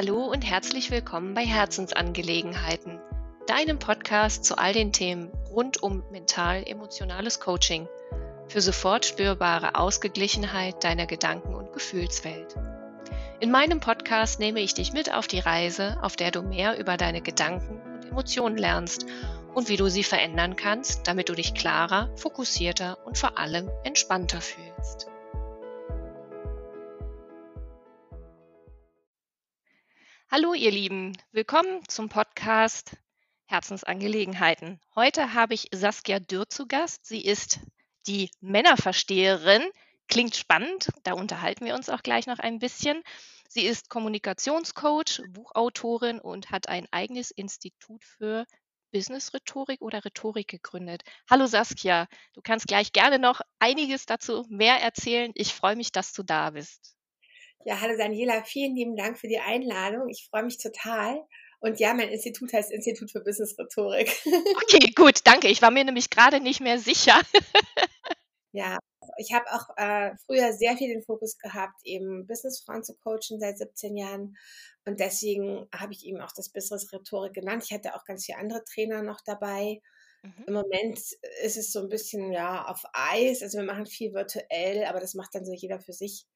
Hallo und herzlich willkommen bei Herzensangelegenheiten, deinem Podcast zu all den Themen rund um mental-emotionales Coaching für sofort spürbare Ausgeglichenheit deiner Gedanken- und Gefühlswelt. In meinem Podcast nehme ich dich mit auf die Reise, auf der du mehr über deine Gedanken und Emotionen lernst und wie du sie verändern kannst, damit du dich klarer, fokussierter und vor allem entspannter fühlst. Hallo ihr Lieben, willkommen zum Podcast Herzensangelegenheiten. Heute habe ich Saskia Dürr zu Gast. Sie ist die Männerversteherin. Klingt spannend, da unterhalten wir uns auch gleich noch ein bisschen. Sie ist Kommunikationscoach, Buchautorin und hat ein eigenes Institut für Business-Rhetorik oder Rhetorik gegründet. Hallo Saskia, du kannst gleich gerne noch einiges dazu mehr erzählen. Ich freue mich, dass du da bist. Ja, hallo Daniela, vielen lieben Dank für die Einladung. Ich freue mich total. Und ja, mein Institut heißt Institut für Business Rhetorik. Okay, gut, danke. Ich war mir nämlich gerade nicht mehr sicher. ja, ich habe auch äh, früher sehr viel den Fokus gehabt, eben Businessfrauen zu coachen seit 17 Jahren. Und deswegen habe ich eben auch das Business Rhetorik genannt. Ich hatte auch ganz viele andere Trainer noch dabei. Mhm. Im Moment ist es so ein bisschen ja auf Eis. Also wir machen viel virtuell, aber das macht dann so jeder für sich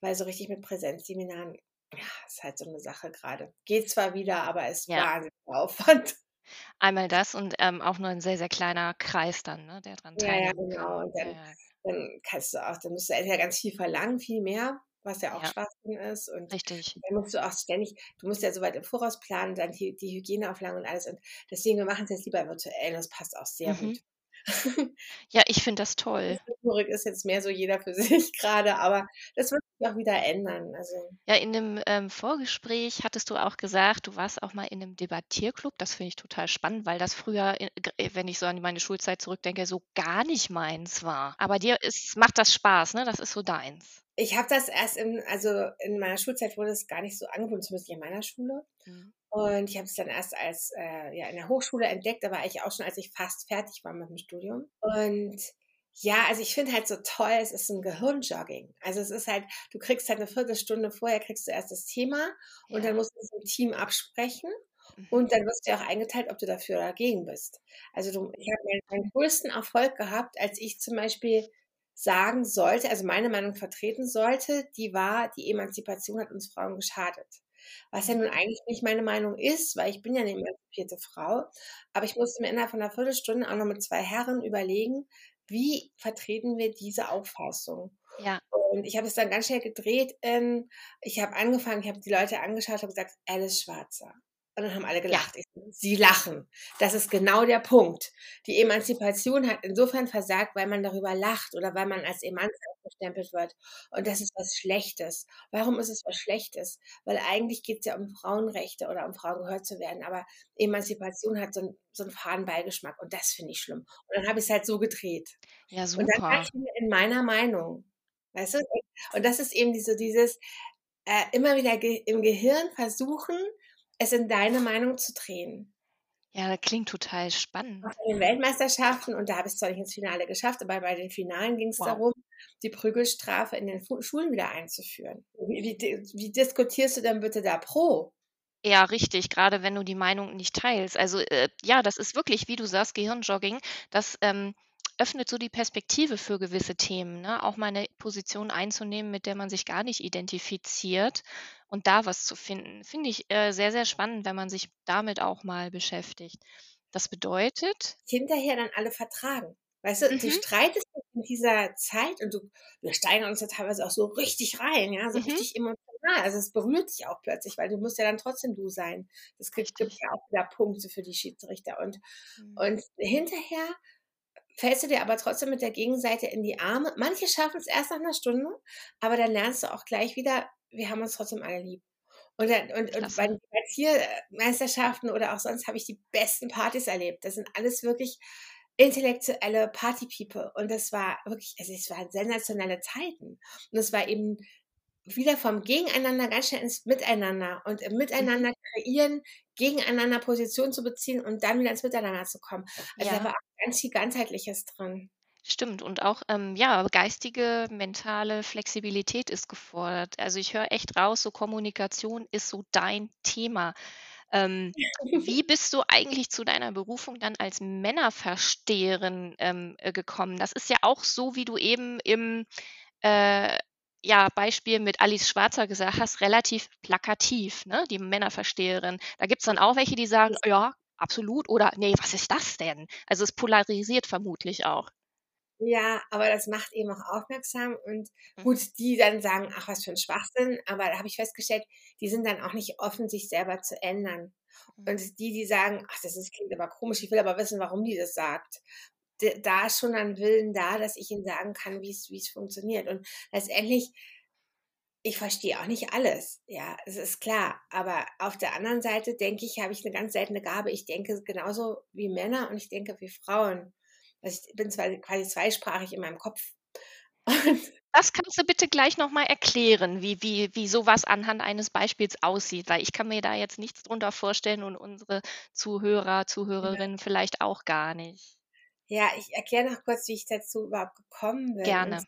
weil so richtig mit Präsenzseminaren, ja, ist halt so eine Sache gerade. Geht zwar wieder, aber ist ja. wahnsinnig Aufwand. Einmal das und ähm, auch nur ein sehr, sehr kleiner Kreis dann, ne, der dran teilnimmt. Ja, ja, genau. Und dann, ja. dann kannst du auch, dann musst du entweder ganz viel verlangen, viel mehr, was ja auch ja. Schwachsinn ist. Und Richtig. dann musst du auch ständig, du musst ja soweit im Voraus planen, dann die, die Hygieneauflagen und alles. Und deswegen, wir machen es jetzt lieber virtuell und das passt auch sehr mhm. gut. Ja, ich finde das toll. Rhetorik ist jetzt mehr so jeder für sich gerade, aber das wird sich auch wieder ändern. Also. Ja, in dem ähm, Vorgespräch hattest du auch gesagt, du warst auch mal in einem Debattierclub. Das finde ich total spannend, weil das früher, äh, wenn ich so an meine Schulzeit zurückdenke, so gar nicht meins war. Aber dir ist, macht das Spaß, ne? Das ist so deins. Ich habe das erst in, also in meiner Schulzeit wurde es gar nicht so angeboten, zumindest in meiner Schule. Mhm. Und ich habe es dann erst als äh, ja in der Hochschule entdeckt, aber eigentlich auch schon, als ich fast fertig war mit dem Studium. Und ja, also ich finde halt so toll, es ist ein Gehirnjogging. Also es ist halt, du kriegst halt eine Viertelstunde vorher, kriegst du erst das Thema und ja. dann musst du es im Team absprechen. Und mhm. dann wirst du ja auch eingeteilt, ob du dafür oder dagegen bist. Also du, ich habe meinen, meinen größten Erfolg gehabt, als ich zum Beispiel sagen sollte, also meine Meinung vertreten sollte, die war, die Emanzipation hat uns Frauen geschadet. Was ja nun eigentlich nicht meine Meinung ist, weil ich bin ja eine emanzipierte Frau. Aber ich musste mir innerhalb von einer Viertelstunde auch noch mit zwei Herren überlegen, wie vertreten wir diese Auffassung? Ja. Und ich habe es dann ganz schnell gedreht. In, ich habe angefangen, ich habe die Leute angeschaut und gesagt, Alice Schwarzer. Und dann haben alle gelacht. Ja. Sie lachen. Das ist genau der Punkt. Die Emanzipation hat insofern versagt, weil man darüber lacht oder weil man als Emanz abgestempelt wird. Und das ist was Schlechtes. Warum ist es was Schlechtes? Weil eigentlich geht es ja um Frauenrechte oder um Frauen gehört zu werden. Aber Emanzipation hat so, ein, so einen faden Beigeschmack. Und das finde ich schlimm. Und dann habe ich es halt so gedreht. Ja, super. Und dann war ich in meiner Meinung. Weißt du? Und das ist eben so dieses, äh, immer wieder ge im Gehirn versuchen, es in deine Meinung zu drehen. Ja, das klingt total spannend. Auf den Weltmeisterschaften, und da habe ich es zwar nicht ins Finale geschafft, aber bei den Finalen ging es wow. darum, die Prügelstrafe in den Schulen wieder einzuführen. Wie, wie, wie, diskutierst du denn bitte da pro? Ja, richtig, gerade wenn du die Meinung nicht teilst. Also äh, ja, das ist wirklich, wie du sagst, Gehirnjogging. Das ähm, öffnet so die Perspektive für gewisse Themen, ne? auch mal eine Position einzunehmen, mit der man sich gar nicht identifiziert und da was zu finden. Finde ich äh, sehr, sehr spannend, wenn man sich damit auch mal beschäftigt. Das bedeutet. Hinterher dann alle vertragen. Weißt du, mhm. du streitest in dieser Zeit und du, wir steigern uns ja teilweise auch so richtig rein, ja, so mhm. richtig emotional. Also es berührt dich auch plötzlich, weil du musst ja dann trotzdem du sein. Das gibt, gibt ja auch wieder Punkte für die Schiedsrichter. Und, mhm. und hinterher fällst du dir aber trotzdem mit der Gegenseite in die Arme. Manche schaffen es erst nach einer Stunde, aber dann lernst du auch gleich wieder, wir haben uns trotzdem alle lieb. Und, dann, und, und bei den Meisterschaften oder auch sonst habe ich die besten Partys erlebt. Das sind alles wirklich intellektuelle Party-People. Und das war wirklich, also es waren sensationelle Zeiten. Und es war eben wieder vom Gegeneinander ganz schnell ins Miteinander und im Miteinander mhm. kreieren, gegeneinander Position zu beziehen und dann wieder ins Miteinander zu kommen. Also ja. da war auch ganz viel Ganzheitliches drin. Stimmt und auch, ähm, ja, geistige, mentale Flexibilität ist gefordert. Also, ich höre echt raus, so Kommunikation ist so dein Thema. Ähm, wie bist du eigentlich zu deiner Berufung dann als Männerversteherin, ähm, äh, gekommen? Das ist ja auch so, wie du eben im, äh, ja, Beispiel mit Alice Schwarzer gesagt hast, relativ plakativ, ne, die Männerversteherin. Da gibt's dann auch welche, die sagen: „Ja, absolut“ oder „Ne, was ist das denn?“ Also, es polarisiert vermutlich auch. Ja, aber das macht eben auch aufmerksam und Mhm. gut, die dann sagen: „Ach, was für 'n Schwachsinn“, aber da habe ich festgestellt, die sind dann auch nicht offen, sich selber zu ändern. Mhm. Und die, die sagen: „Ach, das ist klingt aber komisch, ich will aber wissen, warum die das sagt.“ D da ist schon ein Willen da, dass ich ihnen sagen kann, wie's wie's funktioniert. Und letztendlich ich verstehe auch nicht alles, ja, es ist klar. Aber auf der anderen Seite denke ich, habe ich 'ne ganz seltene Gabe. Ich denke genauso wie Männer und ich denke wie Frauen. Also, ich bin zwar quasi zweisprachig in meinem Kopf. Und Das kannst du bitte gleich noch mal erklären, wie wie wie so was anhand eines Beispiels aussieht, weil ich kann mir da jetzt nichts drunter vorstellen und unsere Zuhörer, Ja. Zuhörerinnen vielleicht auch gar nicht. Ja, ich erkläre noch kurz, wie ich dazu überhaupt gekommen bin. Gerne.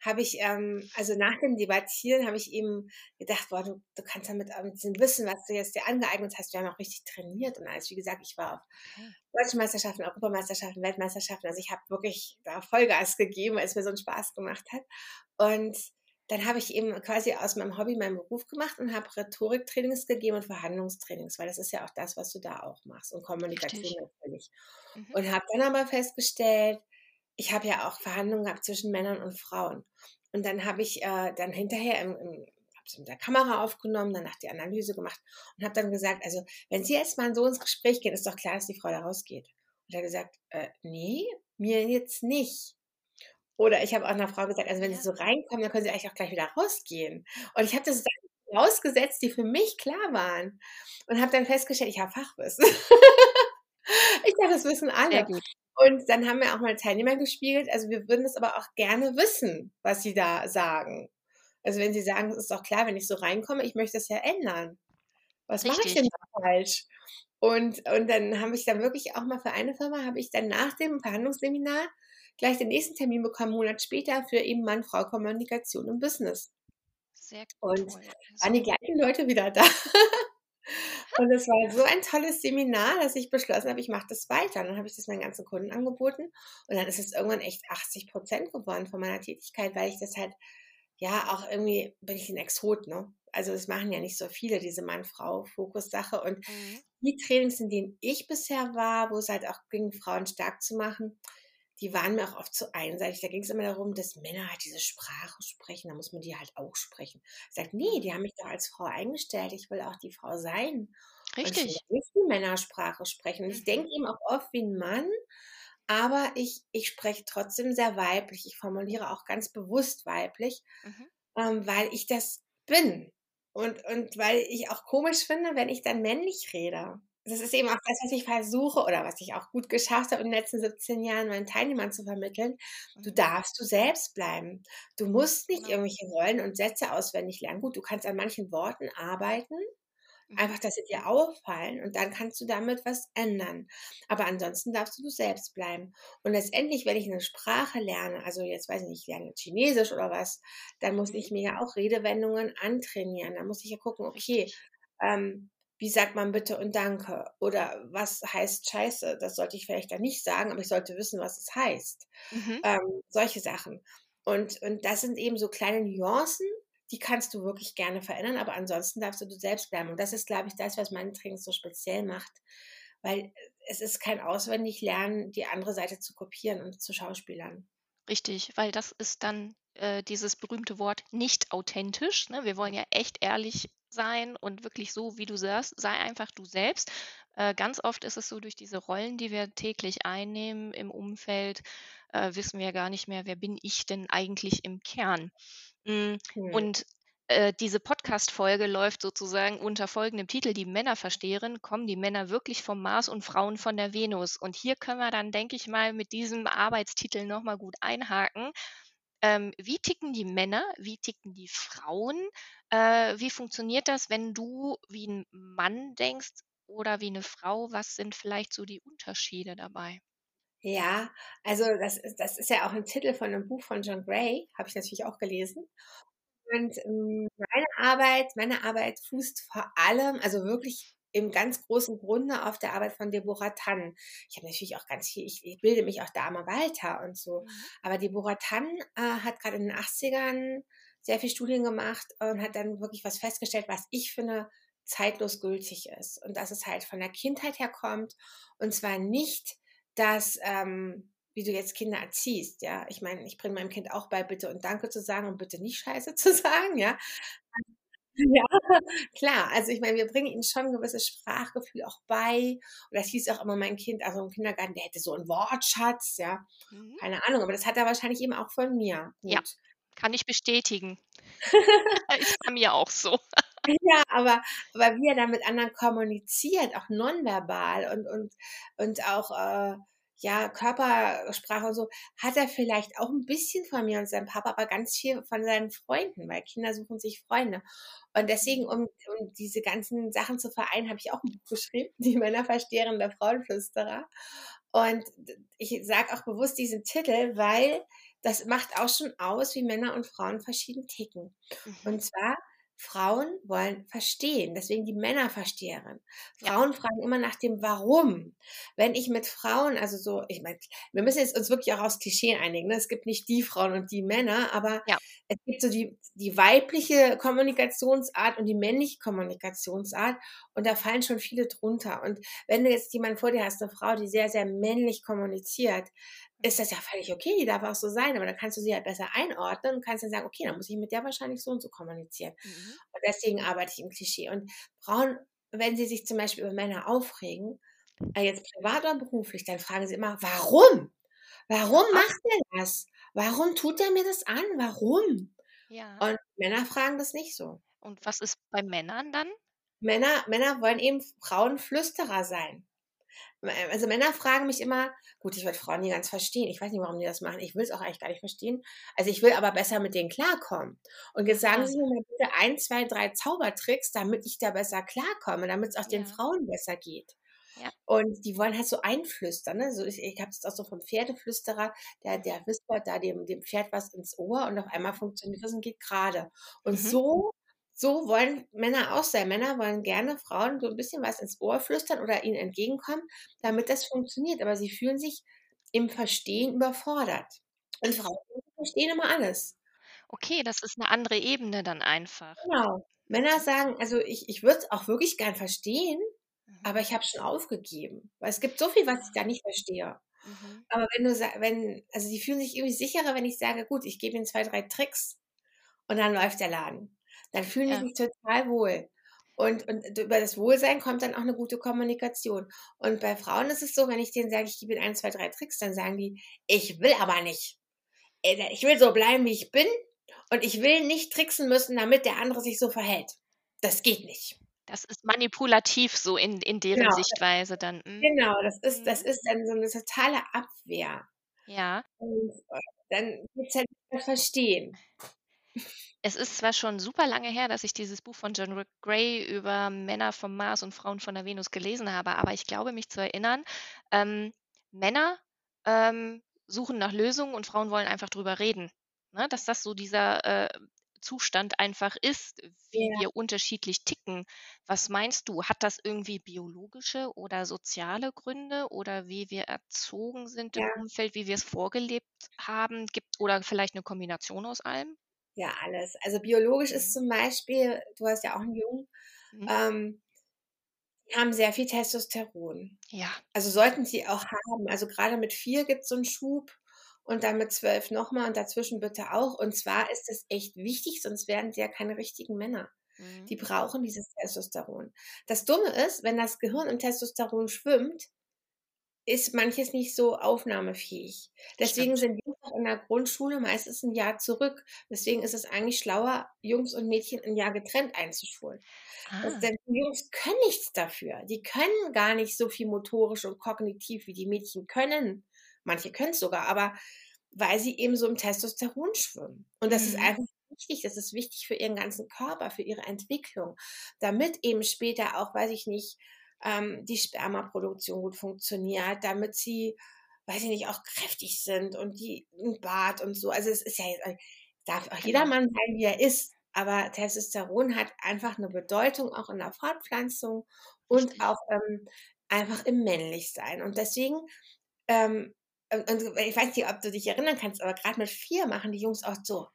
habe ich, ähm also, nach dem Debattieren habe ich eben gedacht: „Boah, du du kannst ja mit, ähm, diesem Wissen, was du jetzt dir angeeignet hast“ wir haben auch richtig trainiert und alles. Wie gesagt, ich war auf. Deutschen Meisterschaften, Europameisterschaften, Weltmeisterschaften. Also, ich habe wirklich da Vollgas gegeben, weil's mir so 'n Spaß gemacht hat. Und dann habe ich eben quasi aus meinem Hobby meinen Beruf gemacht und habe Rhetoriktrainings gegeben und Verhandlungstrainings, weil das ist ja auch das, was du da auch machst und Kommunikation Richtig. natürlich. Mhm. Und habe dann aber festgestellt ich habe ja auch Verhandlungen gehabt zwischen Männern und Frauen. Und dann habe ich, äh, dann hinterher im im habe mit der Kamera aufgenommen, danach die Analyse gemacht und habe dann gesagt: „Also, wenn Sie jetzt mal so ins Gespräch gehen, ist doch klar, dass die Frau da rausgeht.“ Und er hat gesagt: „Äh, ne, mir jetzt nicht.“ Oder ich habe auch 'ner Frau gesagt: „Also, wenn Sie Ja. so reinkommen, dann können Sie eigentlich auch gleich wieder rausgehen.“ Und ich habe das Sachen vorausgesetzt, die für mich klar waren und habe dann festgestellt, ich habe Fachwissen. Ich dachte, das wissen alle. Und dann haben mir auch meine Teilnehmer gespiegelt: „Also, wir würden das aber auch gerne wissen, was Sie da sagen. Also, wenn Sie sagen, es ist doch klar, wenn ich so reinkomme, ich möchte das ja ändern. Was mache ich Richtig. denn da falsch?“ Und und dann habe ich dann wirklich auch mal für eine Firma habe ich dann nach dem Verhandlungsseminar gleich den nächsten Termin bekommen, 'n Monat später für eben Mann-Frau-Kommunikation im Business. Sehr Und toll, waren die gleichen Leute wieder da. Und es war so ein tolles Seminar, dass ich beschlossen habe, ich mache das weiter. Und dann habe ich das meinen ganzen Kunden angeboten und dann ist es irgendwann echt 80 % geworden von meiner Tätigkeit, weil ich das halt ja, auch irgendwie bin ich 'n Exot, ne? Also, das machen ja nicht so viele, diese Mann-Frau-Fokus-Sache. Und Mhm. die Trainings, in denen ich bisher war, wo es halt auch ging, Frauen stark zu machen, die waren mir auch oft zu einseitig. Da ging's immer darum, dass Männer halt diese Sprache sprechen, da muss man die halt auch sprechen. Ich sage: „Ne, Mhm. die haben mich doch als Frau eingestellt. Ich will auch die Frau sein und ich will Richtig. nicht die Männersprache sprechen.“ Und ich Mhm. denke eben auch oft wie 'n Mann, aber ich ich spreche trotzdem sehr weiblich. Ich formuliere auch ganz bewusst weiblich, Mhm. ähm, weil ich das bin und und weil ich auch komisch finde, wenn ich dann männlich rede. Das ist eben auch das, was ich versuche oder was ich auch gut geschafft habe in den letzten 17 Jahren meinen Teilnehmern zu vermitteln. Du Mhm. darfst du selbst bleiben. Du musst nicht Genau. irgendwelche Rollen und Sätze auswendig lernen. Gut, du kannst an manchen Worten arbeiten, Mhm. einfach, dass sie dir auffallen und dann kannst du damit was ändern. Aber ansonsten darfst du du selbst bleiben. Und letztendlich, wenn ich 'ne Sprache lerne, also, jetzt weiß ich nicht, ich lerne Chinesisch oder was, dann muss Mhm. ich mir ja auch Redewendungen antrainieren. Da muss ich ja gucken: „Okay, ähm, wie sagt man bitte und danke?“ Oder was heißt Scheiße? Das sollte ich vielleicht dann nicht sagen, aber ich sollte wissen, was es heißt. Mhm. Ähm, solche Sachen. Und und das sind eben so kleine Nuancen, die kannst du wirklich gerne verändern, aber ansonsten darfst du du selbst bleiben. Und das ist, glaube ich, das, was meine Trainings so speziell macht, weil, es ist kein Auswendiglernen, die andere Seite zu kopieren und zu schauspielern. Richtig, weil das ist dann, äh, dieses berühmte Wort nicht authentisch, ne? Wir wollen ja echt ehrlich sein und wirklich so, wie du sagst, sei einfach du selbst. Äh, ganz oft ist es so, durch diese Rollen, die wir täglich einnehmen im Umfeld, äh, wissen wir gar nicht mehr, wer bin ich denn eigentlich im Kern? Hm, Mhm. und, äh, diese Podcast-Folge läuft sozusagen unter folgendem Titel: „Die Männerversteherin. Kommen die Männer wirklich vom Mars und Frauen von der Venus?“ Und hier können wir dann, denke ich mal, mit diesem Arbeitstitel noch mal gut einhaken. Ähm, wie ticken die Männer? Wie ticken die Frauen? Äh, wie funktioniert das, wenn du wie 'n Mann denkst oder wie 'ne Frau? Was sind vielleicht so die Unterschiede dabei? Ja, also das ist, das ist ja auch ein Titel von einem Buch von John Gray, habe ich natürlich auch gelesen. Und ähm, meine Arbeit, meine Arbeit fußt vor allem, also wirklich im ganz großen Grunde auf der Arbeit von Deborah Tann. Ich habe natürlich auch ganz viel, ich, ich, bilde mich auch da mal weiter und so. Mhm. Aber Deborah Tann äh, hat gerade in den 80ern sehr viel Studien gemacht und hat dann wirklich was festgestellt, was ich finde zeitlos gültig ist. Und dass es halt von der Kindheit her kommt und zwar nicht dass, ähm, wie du jetzt Kinder erziehst, ja. Ich meine, ich bringe meinem Kind auch bei, bitte und danke zu sagen und bitte nicht Scheiße zu sagen, ja. Ja, klar. Also ich meine, wir bringen ihnen schon ein gewisses Sprachgefühl auch bei. Und das hieß auch immer mein Kind, also im Kindergarten, der hätte so einen Wortschatz, ja. Mhm. Keine Ahnung, aber das hat er wahrscheinlich eben auch von mir. Gut. Ja, kann ich bestätigen. ist bei mir auch so. Ja, aber, aber wie er dann mit anderen kommuniziert, auch nonverbal und, und, und auch äh, ja, Körpersprache und so, hat er vielleicht auch ein bisschen von mir und seinem Papa, aber ganz viel von seinen Freunden, weil Kinder suchen sich Freunde. Und deswegen, um, um diese ganzen Sachen zu vereinen, habe ich auch ein Buch geschrieben, die Männerversteherin der Frauenflüsterer. Und ich sage auch bewusst diesen Titel, weil das macht auch schon aus, wie Männer und Frauen verschieden ticken. Mhm. Und zwar Frauen wollen verstehen, deswegen die Männerversteherin. Frauen ja. fragen immer nach dem Warum. Wenn ich mit Frauen, also so, ich meine, wir müssen jetzt uns wirklich auch aufs Klischee einigen. Ne? Es gibt nicht die Frauen und die Männer, aber ja. es gibt so die, die weibliche Kommunikationsart und die männliche Kommunikationsart und da fallen schon viele drunter. Und wenn du jetzt jemanden vor dir hast, eine Frau, die sehr, sehr männlich kommuniziert, ist das ja völlig okay, die darf auch so sein, aber dann kannst du sie halt besser einordnen und kannst dann sagen, okay, dann muss ich mit der wahrscheinlich so und so kommunizieren. Mhm. Und deswegen arbeite ich im Klischee. Und Frauen, wenn sie sich zum Beispiel über Männer aufregen, äh, jetzt privat oder beruflich, dann fragen sie immer, warum? Warum macht er das? Warum tut er mir das an? Warum? Ja. Und Männer fragen das nicht so. Und was ist bei Männern dann? Männer, Männer wollen eben Frauenflüsterer sein. Also Männer fragen mich immer, gut, ich will Frauen nie ganz verstehen. Ich weiß nicht, warum die das machen. Ich will es auch eigentlich gar nicht verstehen. Also ich will aber besser mit denen klarkommen. Und jetzt sagen Sie mir mal bitte ein, zwei, drei Zaubertricks, damit ich da besser klarkomme, damit es auch ja. den Frauen besser geht. Ja. Und die wollen halt so einflüstern. Ne? So, ich ich habe es auch so vom Pferdeflüsterer, der, der whispert da dem, dem Pferd was ins Ohr und auf einmal funktioniert das und geht gerade. Und mhm. so so wollen Männer auch sein. Männer wollen gerne Frauen so ein bisschen was ins Ohr flüstern oder ihnen entgegenkommen, damit das funktioniert. Aber sie fühlen sich im Verstehen überfordert. Und Frauen verstehen immer alles. Okay, das ist eine andere Ebene dann einfach. Genau. Männer sagen, also ich, ich würde es auch wirklich gern verstehen, mhm. aber ich habe schon aufgegeben. Weil es gibt so viel, was ich da nicht verstehe. Mhm. Aber wenn du wenn, also die fühlen sich irgendwie sicherer, wenn ich sage, gut, ich gebe ihnen zwei, drei Tricks und dann läuft der Laden dann fühlen ja. die sich total wohl. Und, und über das Wohlsein kommt dann auch eine gute Kommunikation. Und bei Frauen ist es so, wenn ich denen sage, ich gebe ihnen ein, zwei, drei Tricks, dann sagen die, ich will aber nicht. Äh, ich will so bleiben, wie ich bin. Und ich will nicht tricksen müssen, damit der andere sich so verhält. Das geht nicht. Das ist manipulativ so in, in deren genau. Sichtweise dann. Mhm. Genau, das ist, das mhm. ist dann so eine totale Abwehr. Ja. Und äh, dann geht es halt verstehen. Es ist zwar schon super lange her, dass ich dieses Buch von John Rick Gray über Männer vom Mars und Frauen von der Venus gelesen habe, aber ich glaube, mich zu erinnern, ähm, Männer ähm, suchen nach Lösungen und Frauen wollen einfach drüber reden. Ne? Dass das so dieser äh, Zustand einfach ist, wie ja. wir unterschiedlich ticken. Was meinst du? Hat das irgendwie biologische oder soziale Gründe oder wie wir erzogen sind ja. im Umfeld, wie wir es vorgelebt haben? Gibt oder vielleicht eine Kombination aus allem? Ja, alles. Also biologisch ist mhm. zum Beispiel, du hast ja auch einen Jungen, mhm. ähm, die haben sehr viel Testosteron. Ja. Also sollten sie auch haben. Also gerade mit vier gibt es so einen Schub und dann mit zwölf nochmal und dazwischen bitte auch. Und zwar ist es echt wichtig, sonst werden sie ja keine richtigen Männer. Mhm. Die brauchen dieses Testosteron. Das Dumme ist, wenn das Gehirn im Testosteron schwimmt, ist manches nicht so aufnahmefähig. Deswegen Stimmt. sind Jungs in der Grundschule meistens ein Jahr zurück. Deswegen ist es eigentlich schlauer, Jungs und Mädchen ein Jahr getrennt einzuschulen. Ah. denn die Jungs können nichts dafür. Die können gar nicht so viel motorisch und kognitiv, wie die Mädchen können. Manche können es sogar, aber weil sie eben so im Testosteron schwimmen. Und das mhm. ist einfach wichtig. Das ist wichtig für ihren ganzen Körper, für ihre Entwicklung, damit eben später auch, weiß ich nicht, ähm, die Spermaproduktion gut funktioniert, damit sie weiß ich nicht, auch kräftig sind und die ein Bart und so. Also es ist ja jetzt, darf auch jeder genau. Mann sein, wie er ist. Aber Testosteron hat einfach eine Bedeutung auch in der Fortpflanzung und auch ähm, einfach im Männlichsein. Und deswegen, ähm, und, und, ich weiß nicht, ob du dich erinnern kannst, aber gerade mit vier machen die Jungs auch so.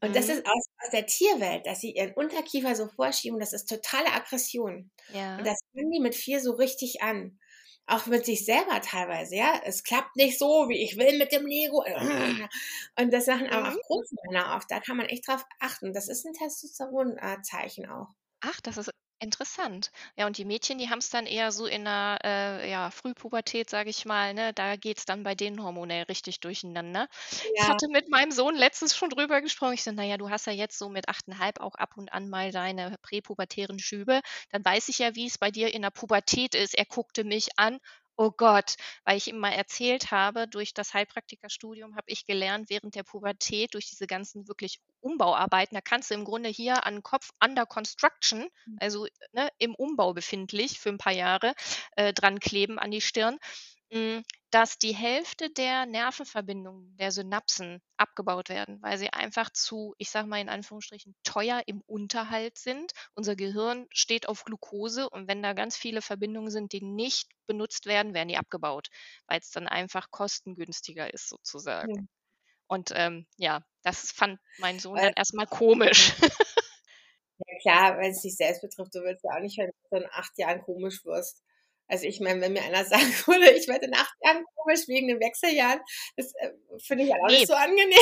Und mhm. das ist aus, aus, der Tierwelt, dass sie ihren Unterkiefer so vorschieben, das ist totale Aggression. Ja. Und das können die mit vier so richtig an auch mit sich selber teilweise, ja. Es klappt nicht so, wie ich will mit dem Lego. Und das machen aber auch mhm. große Männer oft. Da kann man echt drauf achten. Das ist ein Testosteronzeichen auch. Ach, das ist Interessant. Ja, und die Mädchen, die haben es dann eher so in der äh, ja, Frühpubertät, sage ich mal, ne? Da es dann bei denen hormonell richtig durcheinander. Ich hatte mit meinem Sohn letztens schon drüber gesprochen. Ich so: „Na ja, du hast ja jetzt so mit 8,5 auch ab und an mal deine präpubertären Schübe. Dann weiß ich ja, wie es bei dir in der Pubertät ist.“ Er guckte mich an Oh Gott, weil ich ihm mal erzählt habe, durch das Heilpraktikerstudium habe ich gelernt, während der Pubertät, durch diese ganzen wirklich Umbauarbeiten, da kannst du im Grunde hier an Kopf under construction, mhm. also ne, im Umbau befindlich für ein paar Jahre, äh, dran kleben an die Stirn. Hm, dass die Hälfte der Nervenverbindungen, der Synapsen abgebaut werden, weil sie einfach zu, ich sage mal in Anführungsstrichen, teuer im Unterhalt sind. Unser Gehirn steht auf Glucose und wenn da ganz viele Verbindungen sind, die nicht benutzt werden, werden die abgebaut, weil es dann einfach kostengünstiger ist sozusagen. Ja. Und ähm, ja, das fand mein Sohn weil, dann erstmal komisch. Ja klar, wenn es dich selbst betrifft, du willst ja auch nicht, wenn du in acht Jahren komisch wirst. Also ich meine, wenn mir einer sagen würde, ich werde in acht Jahren komisch wegen den Wechseljahren, das äh, finde ich auch nee. nicht so angenehm.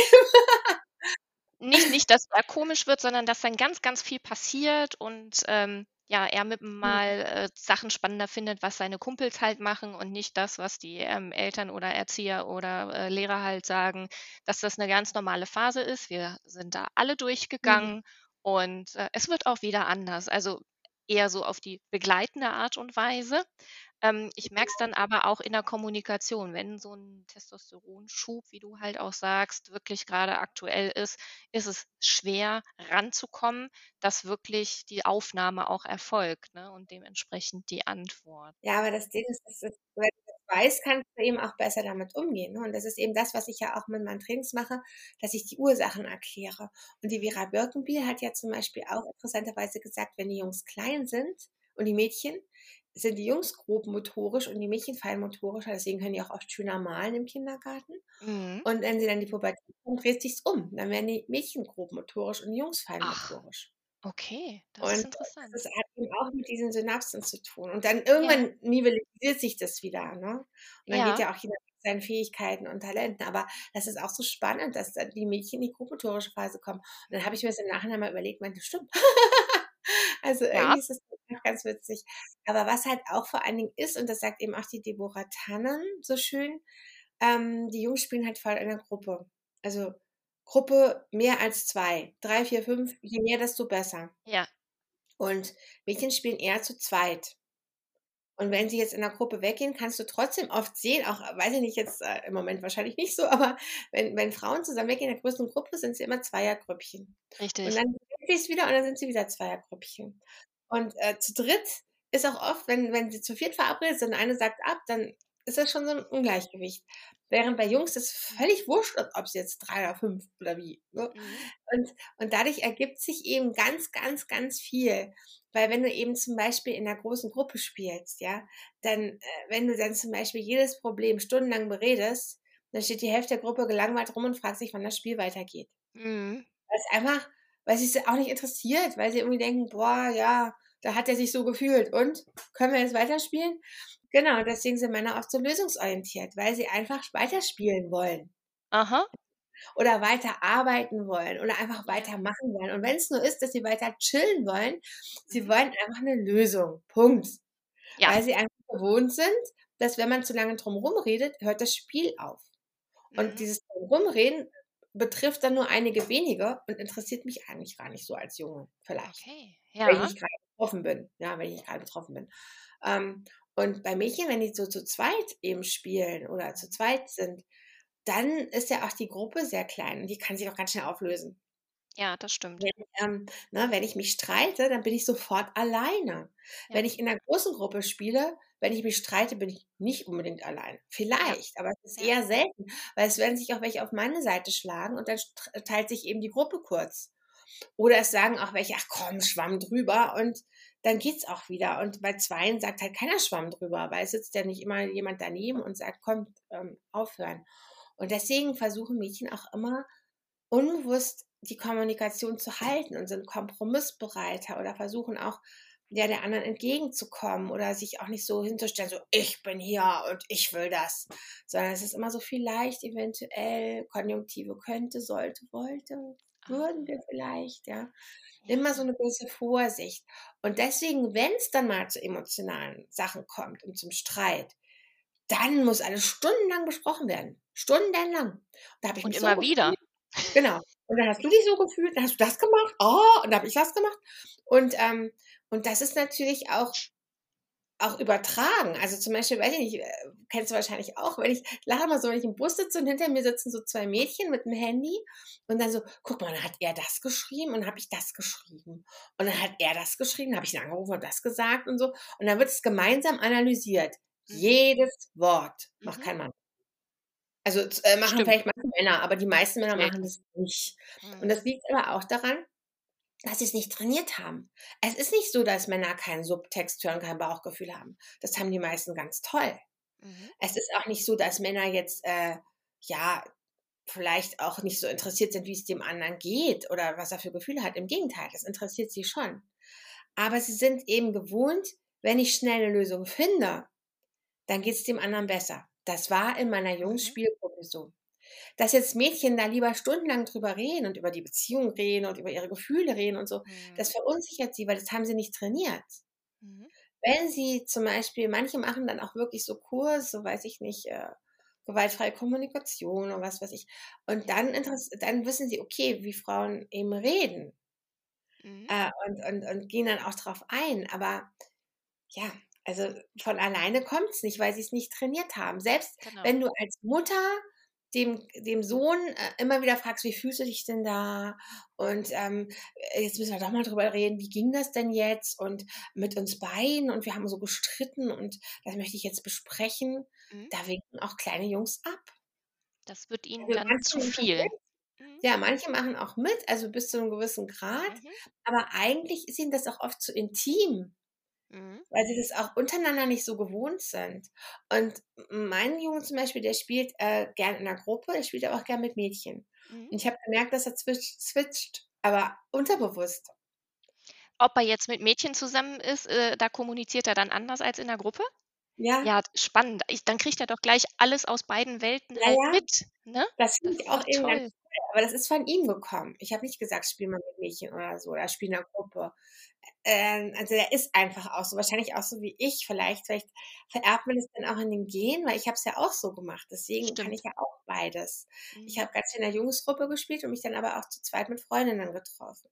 nicht, nicht, dass er komisch wird, sondern dass dann ganz, ganz viel passiert und ähm, ja, er mit hm. mal äh, Sachen spannender findet, was seine Kumpels halt machen und nicht das, was die ähm, Eltern oder Erzieher oder äh, Lehrer halt sagen, dass das eine ganz normale Phase ist. Wir sind da alle durchgegangen mhm. und äh, es wird auch wieder anders. Also eher so auf die begleitende Art und Weise. Ähm, ich merke es dann aber auch in der Kommunikation, wenn so ein Testosteronschub, wie du halt auch sagst, wirklich gerade aktuell ist, ist es schwer ranzukommen, dass wirklich die Aufnahme auch erfolgt ne? und dementsprechend die Antwort. Ja, aber das Ding ist, dass es, weißt, kannst du eben auch besser damit umgehen. Ne? Und das ist eben das, was ich ja auch mit meinen Trainings mache, dass ich die Ursachen erkläre. Und die Vera Birkenbiel hat ja zum Beispiel auch interessanterweise gesagt, wenn die Jungs klein sind und die Mädchen, sind die Jungs grob motorisch und die Mädchen fein motorischer, deswegen können die auch oft schöner malen im Kindergarten. Mhm. Und wenn sie dann die Pubertät kommen, dreht sich's um. Dann werden die Mädchen grob motorisch und die Jungs fein Ach, motorisch. Okay, das und ist interessant. Das hat eben auch mit diesen Synapsen zu tun. Und dann irgendwann ja. nivellisiert sich das wieder. Ne? Und dann ja. geht ja auch jeder mit seinen Fähigkeiten und Talenten. Aber das ist auch so spannend, dass dann die Mädchen in die grobmotorische Phase kommen. Und dann habe ich mir das im Nachhinein mal überlegt, meinte, stimmt. also ja. irgendwie ist das ganz witzig. Aber was halt auch vor allen Dingen ist, und das sagt eben auch die Deborah Tannen so schön, ähm, die Jungs spielen halt voll in der Gruppe. Also Gruppe mehr als zwei. Drei, vier, fünf, je mehr, desto besser. Ja. Und Mädchen spielen eher zu zweit. Und wenn sie jetzt in der Gruppe weggehen, kannst du trotzdem oft sehen, auch weiß ich nicht jetzt äh, im Moment wahrscheinlich nicht so, aber wenn, wenn Frauen zusammen weggehen in der größten Gruppe, sind sie immer Zweiergrüppchen. Richtig. Und dann sind sie es wieder und dann sind sie wieder Zweiergrüppchen. Und äh, zu dritt ist auch oft, wenn, wenn sie zu viert verabredet sind, eine sagt ab, dann ist das schon so ein Ungleichgewicht. Während bei Jungs ist völlig wurscht, ob es jetzt drei oder fünf oder wie. Ne? Mhm. Und, und dadurch ergibt sich eben ganz, ganz, ganz viel. Weil wenn du eben zum Beispiel in einer großen Gruppe spielst, ja, dann, äh, wenn du dann zum Beispiel jedes Problem stundenlang beredest, dann steht die Hälfte der Gruppe gelangweilt rum und fragt sich, wann das Spiel weitergeht. Mhm. Weil es einfach weil sie es auch nicht interessiert, weil sie irgendwie denken, boah, ja, da hat er sich so gefühlt und können wir jetzt weiterspielen? Genau, deswegen sind Männer oft so lösungsorientiert, weil sie einfach weiterspielen wollen. Aha. Oder weiter arbeiten wollen oder einfach weitermachen wollen. Und wenn es nur ist, dass sie weiter chillen wollen, sie mhm. wollen einfach eine Lösung. Punkt. Ja. Weil sie einfach gewohnt sind, dass wenn man zu lange drumherum redet, hört das Spiel auf. Und mhm. dieses drumherum betrifft dann nur einige wenige und interessiert mich eigentlich gar nicht so als Junge, vielleicht. Okay, ja. Wenn ich gerade betroffen bin. Ja, wenn ich gerade betroffen bin. Ähm, und bei Mädchen, wenn die so zu zweit eben spielen oder zu zweit sind, dann ist ja auch die Gruppe sehr klein und die kann sich auch ganz schnell auflösen. Ja, das stimmt. Wenn, ähm, ne, wenn ich mich streite, dann bin ich sofort alleine. Ja. Wenn ich in einer großen Gruppe spiele, wenn ich mich streite, bin ich nicht unbedingt allein. Vielleicht, ja. aber es ist eher selten, weil es werden sich auch welche auf meine Seite schlagen und dann teilt sich eben die Gruppe kurz. Oder es sagen auch welche, ach komm, schwamm drüber und dann geht's auch wieder. Und bei zweien sagt halt keiner Schwamm drüber, weil es sitzt ja nicht immer jemand daneben und sagt, komm, ähm, aufhören. Und deswegen versuchen Mädchen auch immer unbewusst die Kommunikation zu halten und sind kompromissbereiter oder versuchen auch ja, der anderen entgegenzukommen oder sich auch nicht so hinzustellen, so ich bin hier und ich will das, sondern es ist immer so vielleicht eventuell Konjunktive könnte, sollte, wollte, würden wir vielleicht, ja. Immer so eine gewisse Vorsicht. Und deswegen, wenn es dann mal zu emotionalen Sachen kommt und zum Streit, dann muss alles stundenlang besprochen werden. Stundenlang. Und, und immer so wieder. Genau. Und dann hast du dich so gefühlt, dann hast du das gemacht, oh, und dann habe ich das gemacht. Und, ähm, und das ist natürlich auch, auch übertragen. Also zum Beispiel, weiß ich nicht, äh, kennst du wahrscheinlich auch, wenn ich lache mal so, wenn ich im Bus sitze und hinter mir sitzen so zwei Mädchen mit einem Handy und dann so, guck mal, dann hat er das geschrieben und habe ich das geschrieben. Und dann hat er das geschrieben, habe ich ihn angerufen und das gesagt und so. Und dann wird es gemeinsam analysiert. Mhm. Jedes Wort macht mhm. kein Mann. Also äh, machen Stimmt. vielleicht manche Männer, aber die meisten Männer machen das nicht. Und das liegt aber auch daran, dass sie es nicht trainiert haben. Es ist nicht so, dass Männer keinen Subtext hören, kein Bauchgefühl haben. Das haben die meisten ganz toll. Mhm. Es ist auch nicht so, dass Männer jetzt, äh, ja, vielleicht auch nicht so interessiert sind, wie es dem anderen geht oder was er für Gefühle hat. Im Gegenteil, das interessiert sie schon. Aber sie sind eben gewohnt, wenn ich schnell eine Lösung finde, dann geht es dem anderen besser. Das war in meiner mhm. Jungs-Spielgruppe so. Dass jetzt Mädchen da lieber stundenlang drüber reden und über die Beziehung reden und über ihre Gefühle reden und so, mhm. das verunsichert sie, weil das haben sie nicht trainiert. Mhm. Wenn sie zum Beispiel, manche machen dann auch wirklich so Kurs, so weiß ich nicht, äh, gewaltfreie Kommunikation oder was weiß ich. Und dann, dann wissen sie, okay, wie Frauen eben reden. Mhm. Äh, und, und, und gehen dann auch drauf ein. Aber ja, also von alleine kommt es nicht, weil sie es nicht trainiert haben. Selbst genau. wenn du als Mutter dem, dem Sohn äh, immer wieder fragst, wie fühlst du dich denn da? Und ähm, jetzt müssen wir doch mal drüber reden, wie ging das denn jetzt? Und mit uns beiden und wir haben so gestritten und das möchte ich jetzt besprechen. Mhm. Da winken auch kleine Jungs ab. Das wird ihnen also dann zu viel. Mhm. Ja, manche machen auch mit, also bis zu einem gewissen Grad. Mhm. Aber eigentlich ist ihnen das auch oft zu intim. Mhm. Weil sie das auch untereinander nicht so gewohnt sind. Und mein Junge zum Beispiel, der spielt äh, gern in der Gruppe, der spielt aber auch gern mit Mädchen. Mhm. Und ich habe gemerkt, dass er switcht, switcht, aber unterbewusst. Ob er jetzt mit Mädchen zusammen ist, äh, da kommuniziert er dann anders als in der Gruppe? Ja. Ja, spannend. Ich, dann kriegt er doch gleich alles aus beiden Welten ja, halt ja. mit. Ne? Das finde ich auch eben toll. ganz aber das ist von ihm gekommen. Ich habe nicht gesagt, spiel mal mit Mädchen oder so, oder spiel in der Gruppe. Ähm, also der ist einfach auch so, wahrscheinlich auch so wie ich. Vielleicht, vielleicht vererbt man es dann auch in den Gen, weil ich habe es ja auch so gemacht. Deswegen Stimmt. kann ich ja auch beides. Mhm. Ich habe ganz in der Jungsgruppe gespielt und mich dann aber auch zu zweit mit Freundinnen getroffen.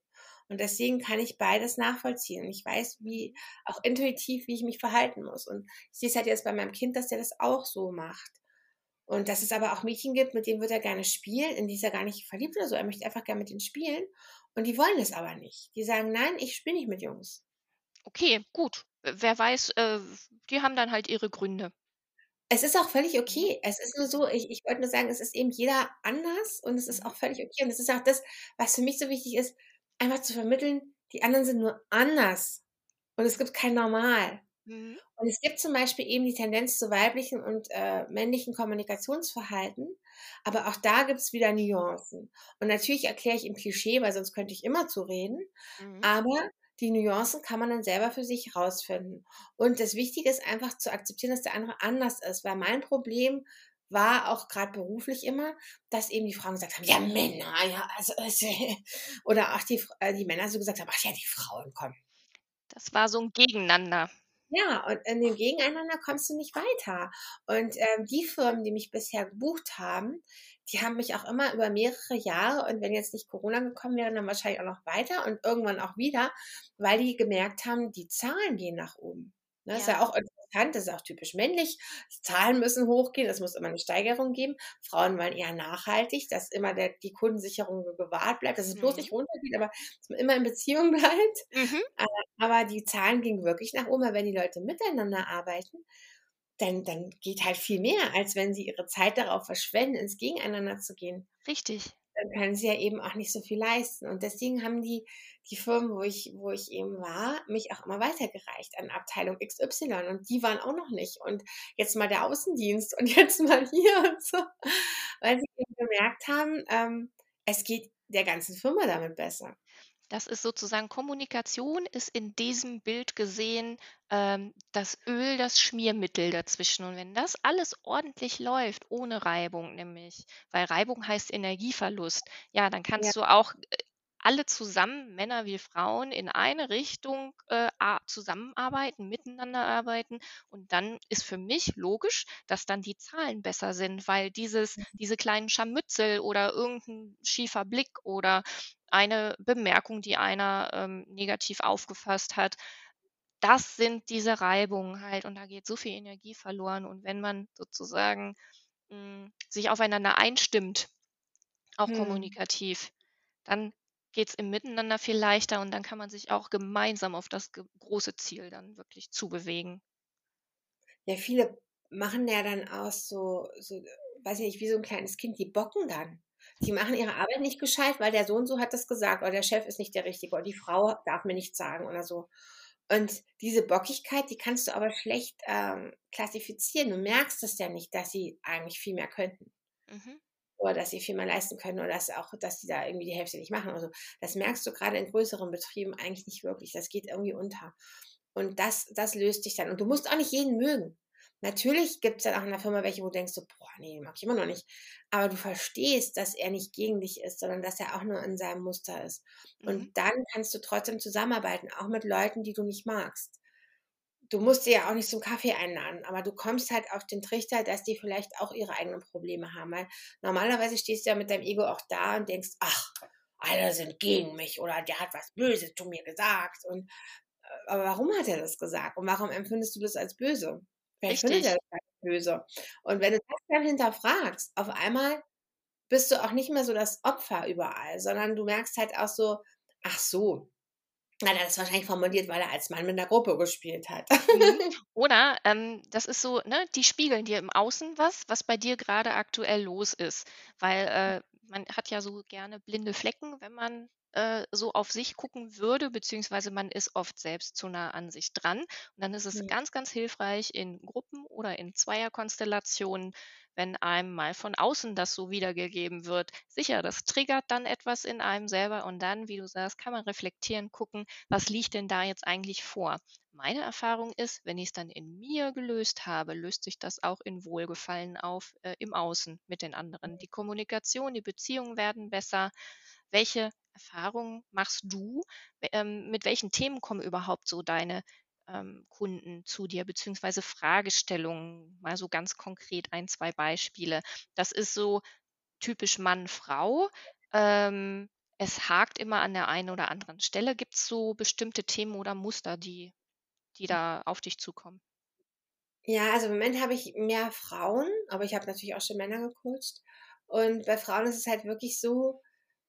Und deswegen kann ich beides nachvollziehen. Und ich weiß, wie auch intuitiv, wie ich mich verhalten muss. Und ich sehe es halt jetzt bei meinem Kind, dass der das auch so macht. Und dass es aber auch Mädchen gibt, mit denen wird er gerne spielen, in die ist er gar nicht verliebt oder so. Er möchte einfach gerne mit denen spielen. Und die wollen es aber nicht. Die sagen, nein, ich spiele nicht mit Jungs. Okay, gut. Wer weiß, äh, die haben dann halt ihre Gründe. Es ist auch völlig mhm. okay. Es ist nur so, ich, ich wollte nur sagen, es ist eben jeder anders und es ist auch völlig okay. Und es ist auch das, was für mich so wichtig ist, einfach zu vermitteln, die anderen sind nur anders. Und es gibt kein Normal. Mhm. Und es gibt zum Beispiel eben die Tendenz zu weiblichen und äh, männlichen Kommunikationsverhalten, aber auch da gibt es wieder Nuancen. Und natürlich erkläre ich im Klischee, weil sonst könnte ich immer zu reden, mhm. aber die Nuancen kann man dann selber für sich herausfinden. Und das Wichtige ist einfach zu akzeptieren, dass der andere anders ist, weil mein Problem war auch gerade beruflich immer, dass eben die Frauen gesagt haben, ja Männer, ja, also, oder auch die, äh, die Männer so gesagt haben, ach ja, die Frauen kommen. Das war so ein Gegeneinander. Ja, und in dem Gegeneinander kommst du nicht weiter. Und ähm, die Firmen, die mich bisher gebucht haben, die haben mich auch immer über mehrere Jahre und wenn jetzt nicht Corona gekommen wäre, dann wahrscheinlich auch noch weiter und irgendwann auch wieder, weil die gemerkt haben, die Zahlen gehen nach oben. Ne? Ja. Ist ja auch interessant, das ist auch typisch männlich. Die Zahlen müssen hochgehen, es muss immer eine Steigerung geben. Frauen wollen eher nachhaltig, dass immer der, die Kundensicherung gewahrt bleibt, dass es mhm. bloß nicht runtergeht, aber dass man immer in Beziehung bleibt. Mhm. Äh, aber die Zahlen gingen wirklich nach oben, wenn die Leute miteinander arbeiten dann, dann geht halt viel mehr, als wenn sie ihre Zeit darauf verschwenden, ins Gegeneinander zu gehen. Richtig. Dann können sie ja eben auch nicht so viel leisten. Und deswegen haben die, die Firmen, wo ich, wo ich eben war, mich auch immer weitergereicht an Abteilung XY. Und die waren auch noch nicht. Und jetzt mal der Außendienst und jetzt mal hier und so. Weil sie gemerkt haben, ähm, es geht der ganzen Firma damit besser. Das ist sozusagen Kommunikation ist in diesem Bild gesehen ähm, das Öl, das Schmiermittel dazwischen. Und wenn das alles ordentlich läuft, ohne Reibung nämlich, weil Reibung heißt Energieverlust, ja, dann kannst ja. du auch äh, alle zusammen, Männer wie Frauen, in eine Richtung äh, zusammenarbeiten, miteinander arbeiten. Und dann ist für mich logisch, dass dann die Zahlen besser sind, weil dieses, mhm. diese kleinen Scharmützel oder irgendein schiefer Blick oder eine Bemerkung, die einer ähm, negativ aufgefasst hat, das sind diese Reibungen halt und da geht so viel Energie verloren. Und wenn man sozusagen mh, hm, sich aufeinander einstimmt, auch hm. kommunikativ, dann geht es im Miteinander viel leichter und dann kann man sich auch gemeinsam auf das große Ziel dann wirklich zubewegen. Ja, viele machen ja dann aus so, so, weiß ich nicht, wie so ein kleines Kind, die bocken dann. Die machen ihre Arbeit nicht gescheit, weil der Sohn so hat das gesagt oder der Chef ist nicht der Richtige oder die Frau darf mir nichts sagen oder so. Und diese Bockigkeit, die kannst du aber schlecht ähm, klassifizieren. Du merkst es ja nicht, dass sie eigentlich viel mehr könnten. Mhm oder dass sie viel mehr leisten können oder dass auch, dass sie da irgendwie die Hälfte nicht machen. Also das merkst du gerade in größeren Betrieben eigentlich nicht wirklich. Das geht irgendwie unter. Und das, das löst dich dann. Und du musst auch nicht jeden mögen. Natürlich gibt es dann auch in der Firma welche, wo du denkst, so, boah, nee, mag ich immer noch nicht. Aber du verstehst, dass er nicht gegen dich ist, sondern dass er auch nur in seinem Muster ist. Und mhm. dann kannst du trotzdem zusammenarbeiten, auch mit Leuten, die du nicht magst du musst sie ja auch nicht zum Kaffee einladen, aber du kommst halt auf den Trichter, dass die vielleicht auch ihre eigenen Probleme haben. Weil normalerweise stehst du ja mit deinem Ego auch da und denkst, ach, alle sind gegen mich oder der hat was Böses zu mir gesagt. Und, äh, aber warum hat er das gesagt? Und warum empfindest du das als böse? Vielleicht findet er das als böse. Und wenn du das dann hinterfragst, auf einmal bist du auch nicht mehr so das Opfer überall, sondern du merkst halt auch so, ach so, na, das ist wahrscheinlich formuliert, weil er als Mann mit einer Gruppe gespielt hat. Mhm. Oder ähm, das ist so, ne, die spiegeln dir im Außen was, was bei dir gerade aktuell los ist. Weil äh, man hat ja so gerne blinde Flecken, wenn man äh, so auf sich gucken würde, beziehungsweise man ist oft selbst zu nah an sich dran. Und dann ist es mhm. ganz, ganz hilfreich in Gruppen oder in Zweierkonstellationen, wenn einem mal von außen das so wiedergegeben wird. Sicher, das triggert dann etwas in einem selber und dann, wie du sagst, kann man reflektieren, gucken, was liegt denn da jetzt eigentlich vor. Meine Erfahrung ist, wenn ich es dann in mir gelöst habe, löst sich das auch in Wohlgefallen auf äh, im Außen mit den anderen. Die Kommunikation, die Beziehungen werden besser. Welche Erfahrungen machst du? Ähm, mit welchen Themen kommen überhaupt so deine ähm, Kunden zu dir, beziehungsweise Fragestellungen, mal so ganz konkret ein, zwei Beispiele. Das ist so typisch Mann-Frau. Ähm, es hakt immer an der einen oder anderen Stelle. Gibt es so bestimmte Themen oder Muster, die, die da auf dich zukommen? Ja, also im Moment habe ich mehr Frauen, aber ich habe natürlich auch schon Männer gecoacht. Und bei Frauen ist es halt wirklich so,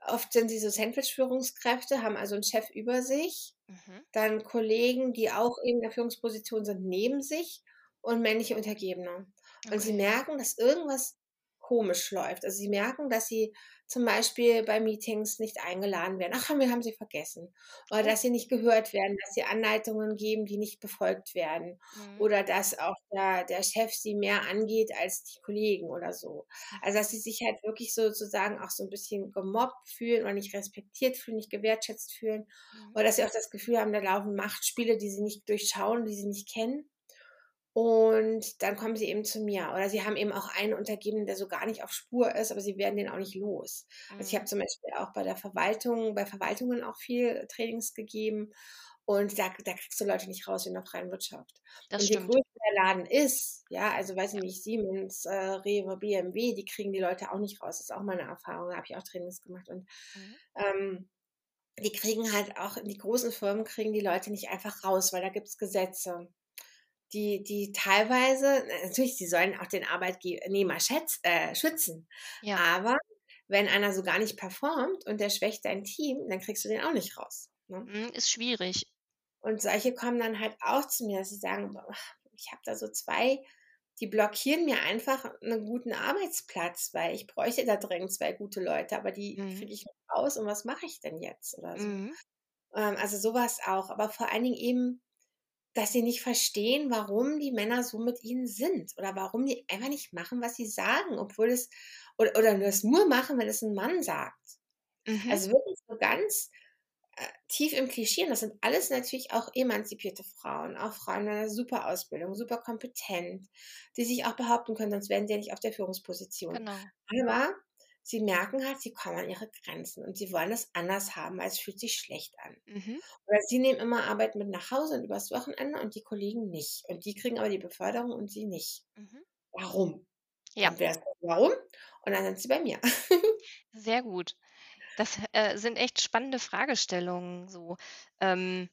Oft sind sie so Sandwich-Führungskräfte, haben also einen Chef über sich, mhm. dann Kollegen, die auch in der Führungsposition sind, neben sich und männliche Untergebene. Und sie merken, dass irgendwas komisch läuft. Also sie merken, dass sie zum Beispiel bei Meetings nicht eingeladen werden. Ach, wir haben sie vergessen. Oder dass sie nicht gehört werden, dass sie Anleitungen geben, die nicht befolgt werden. Mhm. Oder dass auch der, der Chef sie mehr angeht als die Kollegen oder so. Also dass sie sich halt wirklich sozusagen auch so ein bisschen gemobbt fühlen oder nicht respektiert fühlen, nicht gewertschätzt fühlen. Mhm. Oder dass sie auch das Gefühl haben, da laufen Machtspiele, die sie nicht durchschauen, die sie nicht kennen. Und dann kommen sie eben zu mir. Oder sie haben eben auch einen Untergebenen, der so gar nicht auf Spur ist, aber sie werden den auch nicht los. Also ich habe mhm. zum Beispiel auch bei der Verwaltung, bei Verwaltungen auch viel Trainings gegeben. Und da, da kriegst du Leute nicht raus in der freien Wirtschaft. Das und je größer der Laden ist, ja, also weiß ich nicht, Siemens, äh, Rewe, BMW, die kriegen die Leute auch nicht raus. Das ist auch meine Erfahrung. Da habe ich auch Trainings gemacht. Und mhm. ähm, die kriegen halt auch, die großen Firmen kriegen die Leute nicht einfach raus, weil da gibt es Gesetze. Die, die teilweise, natürlich, sie sollen auch den Arbeitnehmer schätz, äh, schützen. Ja. Aber wenn einer so gar nicht performt und der schwächt dein Team, dann kriegst du den auch nicht raus. Ne? Mhm, ist schwierig. Und solche kommen dann halt auch zu mir, dass sie sagen, ich habe da so zwei, die blockieren mir einfach einen guten Arbeitsplatz, weil ich bräuchte da dringend zwei gute Leute, aber die mhm. kriege ich nicht raus und was mache ich denn jetzt oder so. Mhm. Ähm, also sowas auch, aber vor allen Dingen eben dass sie nicht verstehen, warum die Männer so mit ihnen sind oder warum die einfach nicht machen, was sie sagen, obwohl es oder, oder das nur machen, wenn es ein Mann sagt. Mhm. Also wirklich so ganz äh, tief im Klischee. Und das sind alles natürlich auch emanzipierte Frauen, auch Frauen mit einer super Ausbildung, super kompetent, die sich auch behaupten können, sonst wären sie ja nicht auf der Führungsposition. Genau. Aber sie merken halt, sie kommen an ihre Grenzen und sie wollen es anders haben, weil es fühlt sich schlecht an. Mhm. Oder sie nehmen immer Arbeit mit nach Hause und übers Wochenende und die Kollegen nicht. Und die kriegen aber die Beförderung und sie nicht. Mhm. Warum? Ja. warum? Und dann sind sie bei mir. Sehr gut. Das äh, sind echt spannende Fragestellungen. So ähm,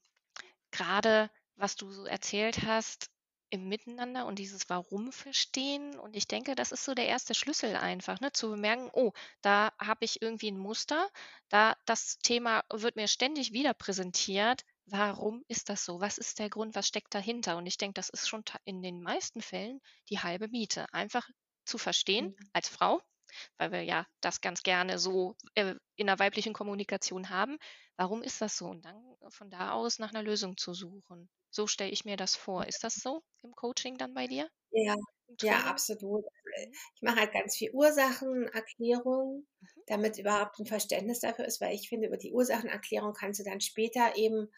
gerade was du so erzählt hast, im Miteinander und dieses Warum verstehen. Und ich denke, das ist so der erste Schlüssel einfach, ne? zu bemerken, oh, da habe ich irgendwie ein Muster, da das Thema wird mir ständig wieder präsentiert. Warum ist das so? Was ist der Grund? Was steckt dahinter? Und ich denke, das ist schon in den meisten Fällen die halbe Miete. Einfach zu verstehen mhm. als Frau, weil wir ja das ganz gerne so äh, in der weiblichen Kommunikation haben. Warum ist das so? Und dann von da aus nach einer Lösung zu suchen. So stelle ich mir das vor. Ist das so im Coaching dann bei dir? Ja, ja, absolut. Mhm. Ich mache halt ganz viel Ursachenerklärung, mhm. damit überhaupt ein Verständnis dafür ist, weil ich finde, über die Ursachenerklärung kannst du dann später eben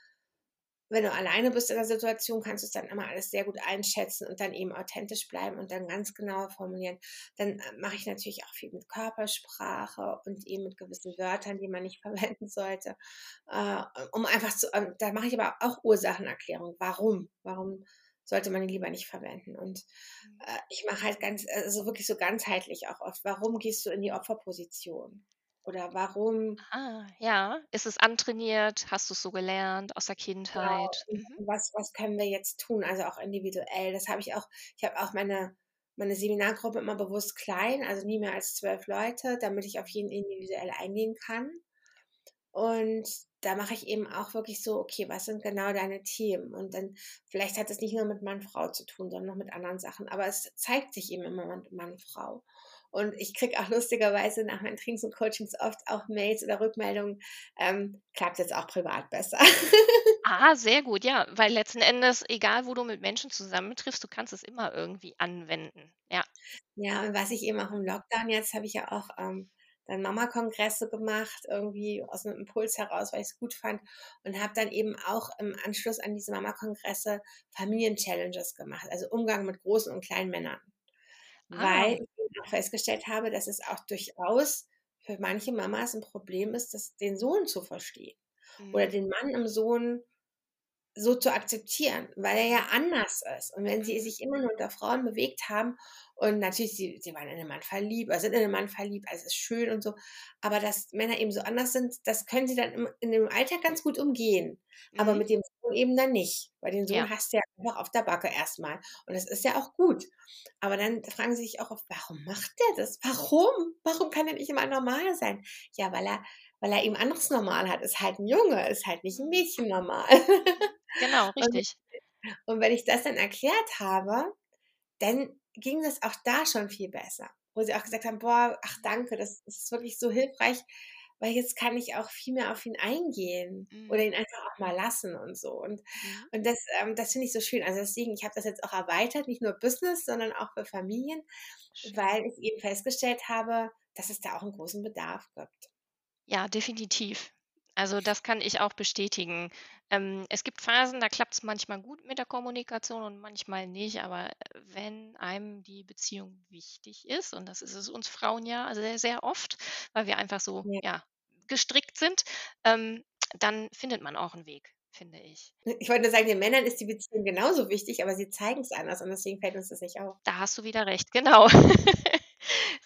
wenn du alleine bist in der Situation, kannst du es dann immer alles sehr gut einschätzen und dann eben authentisch bleiben und dann ganz genau formulieren. Dann äh, mache ich natürlich auch viel mit Körpersprache und eben mit gewissen Wörtern, die man nicht verwenden sollte, äh, um einfach zu, ähm, da mache ich aber auch Ursachenerklärung. Warum? Warum sollte man die lieber nicht verwenden? Und mhm. äh, ich mache halt ganz, also wirklich so ganzheitlich auch oft. Warum gehst du in die Opferposition? Oder warum? Ah, ja. Ist es antrainiert? Hast du es so gelernt aus der genau. Kindheit? Mhm. Was, was können wir jetzt tun? Also auch individuell. Das habe ich auch, ich habe auch meine, meine Seminargruppe immer bewusst klein, also nie mehr als zwölf Leute, damit ich auf jeden individuell eingehen kann. Und da mache ich eben auch wirklich so, okay, was sind genau deine Themen? Und dann, vielleicht hat es nicht nur mit Mann, Frau zu tun, sondern noch mit anderen Sachen. Aber es zeigt sich eben immer mit Mann, Frau. Und ich kriege auch lustigerweise nach meinen Trainings und Coachings oft auch Mails oder Rückmeldungen, ähm, klappt jetzt auch privat besser. ah, sehr gut, ja, weil letzten Endes, egal wo du mit Menschen zusammentriffst, du kannst es immer irgendwie anwenden. Ja. Ja, und was ich eben auch im Lockdown jetzt habe ich ja auch ähm, dann Mama-Kongresse gemacht, irgendwie aus einem Impuls heraus, weil ich es gut fand. Und habe dann eben auch im Anschluss an diese Mama-Kongresse Familien-Challenges gemacht, also Umgang mit großen und kleinen Männern. Ah. Weil ich auch festgestellt habe, dass es auch durchaus für manche Mamas ein Problem ist, das, den Sohn zu verstehen. Mhm. Oder den Mann im Sohn so zu akzeptieren, weil er ja anders ist. Und wenn sie sich immer nur unter Frauen bewegt haben und natürlich, sie, sie waren in den Mann verliebt, oder sind in den Mann verliebt, also es ist schön und so, aber dass Männer eben so anders sind, das können sie dann im, in dem Alltag ganz gut umgehen. Mhm. Aber mit dem Sohn eben dann nicht, weil den Sohn ja. hast du ja einfach auf der Backe erstmal. Und das ist ja auch gut. Aber dann fragen sie sich auch oft, warum macht der das? Warum? Warum kann er nicht immer normal sein? Ja, weil er weil er eben anderes Normal hat. Ist halt ein Junge, ist halt nicht ein Mädchen normal. Genau, richtig. Und, und wenn ich das dann erklärt habe, dann ging das auch da schon viel besser. Wo sie auch gesagt haben, boah, ach danke, das, das ist wirklich so hilfreich, weil jetzt kann ich auch viel mehr auf ihn eingehen mhm. oder ihn einfach auch mal lassen und so. Und, mhm. und das, ähm, das finde ich so schön. Also deswegen, ich habe das jetzt auch erweitert, nicht nur Business, sondern auch für Familien, schön. weil ich eben festgestellt habe, dass es da auch einen großen Bedarf gibt. Ja, definitiv. Also das kann ich auch bestätigen. Ähm, es gibt Phasen, da klappt es manchmal gut mit der Kommunikation und manchmal nicht. Aber äh, wenn einem die Beziehung wichtig ist, und das ist es uns Frauen ja sehr, sehr oft, weil wir einfach so ja. ja gestrickt sind, ähm, dann findet man auch einen Weg, finde ich. Ich wollte nur sagen, den Männern ist die Beziehung genauso wichtig, aber sie zeigen es anders und deswegen fällt uns das nicht auf. Da hast du wieder recht, genau.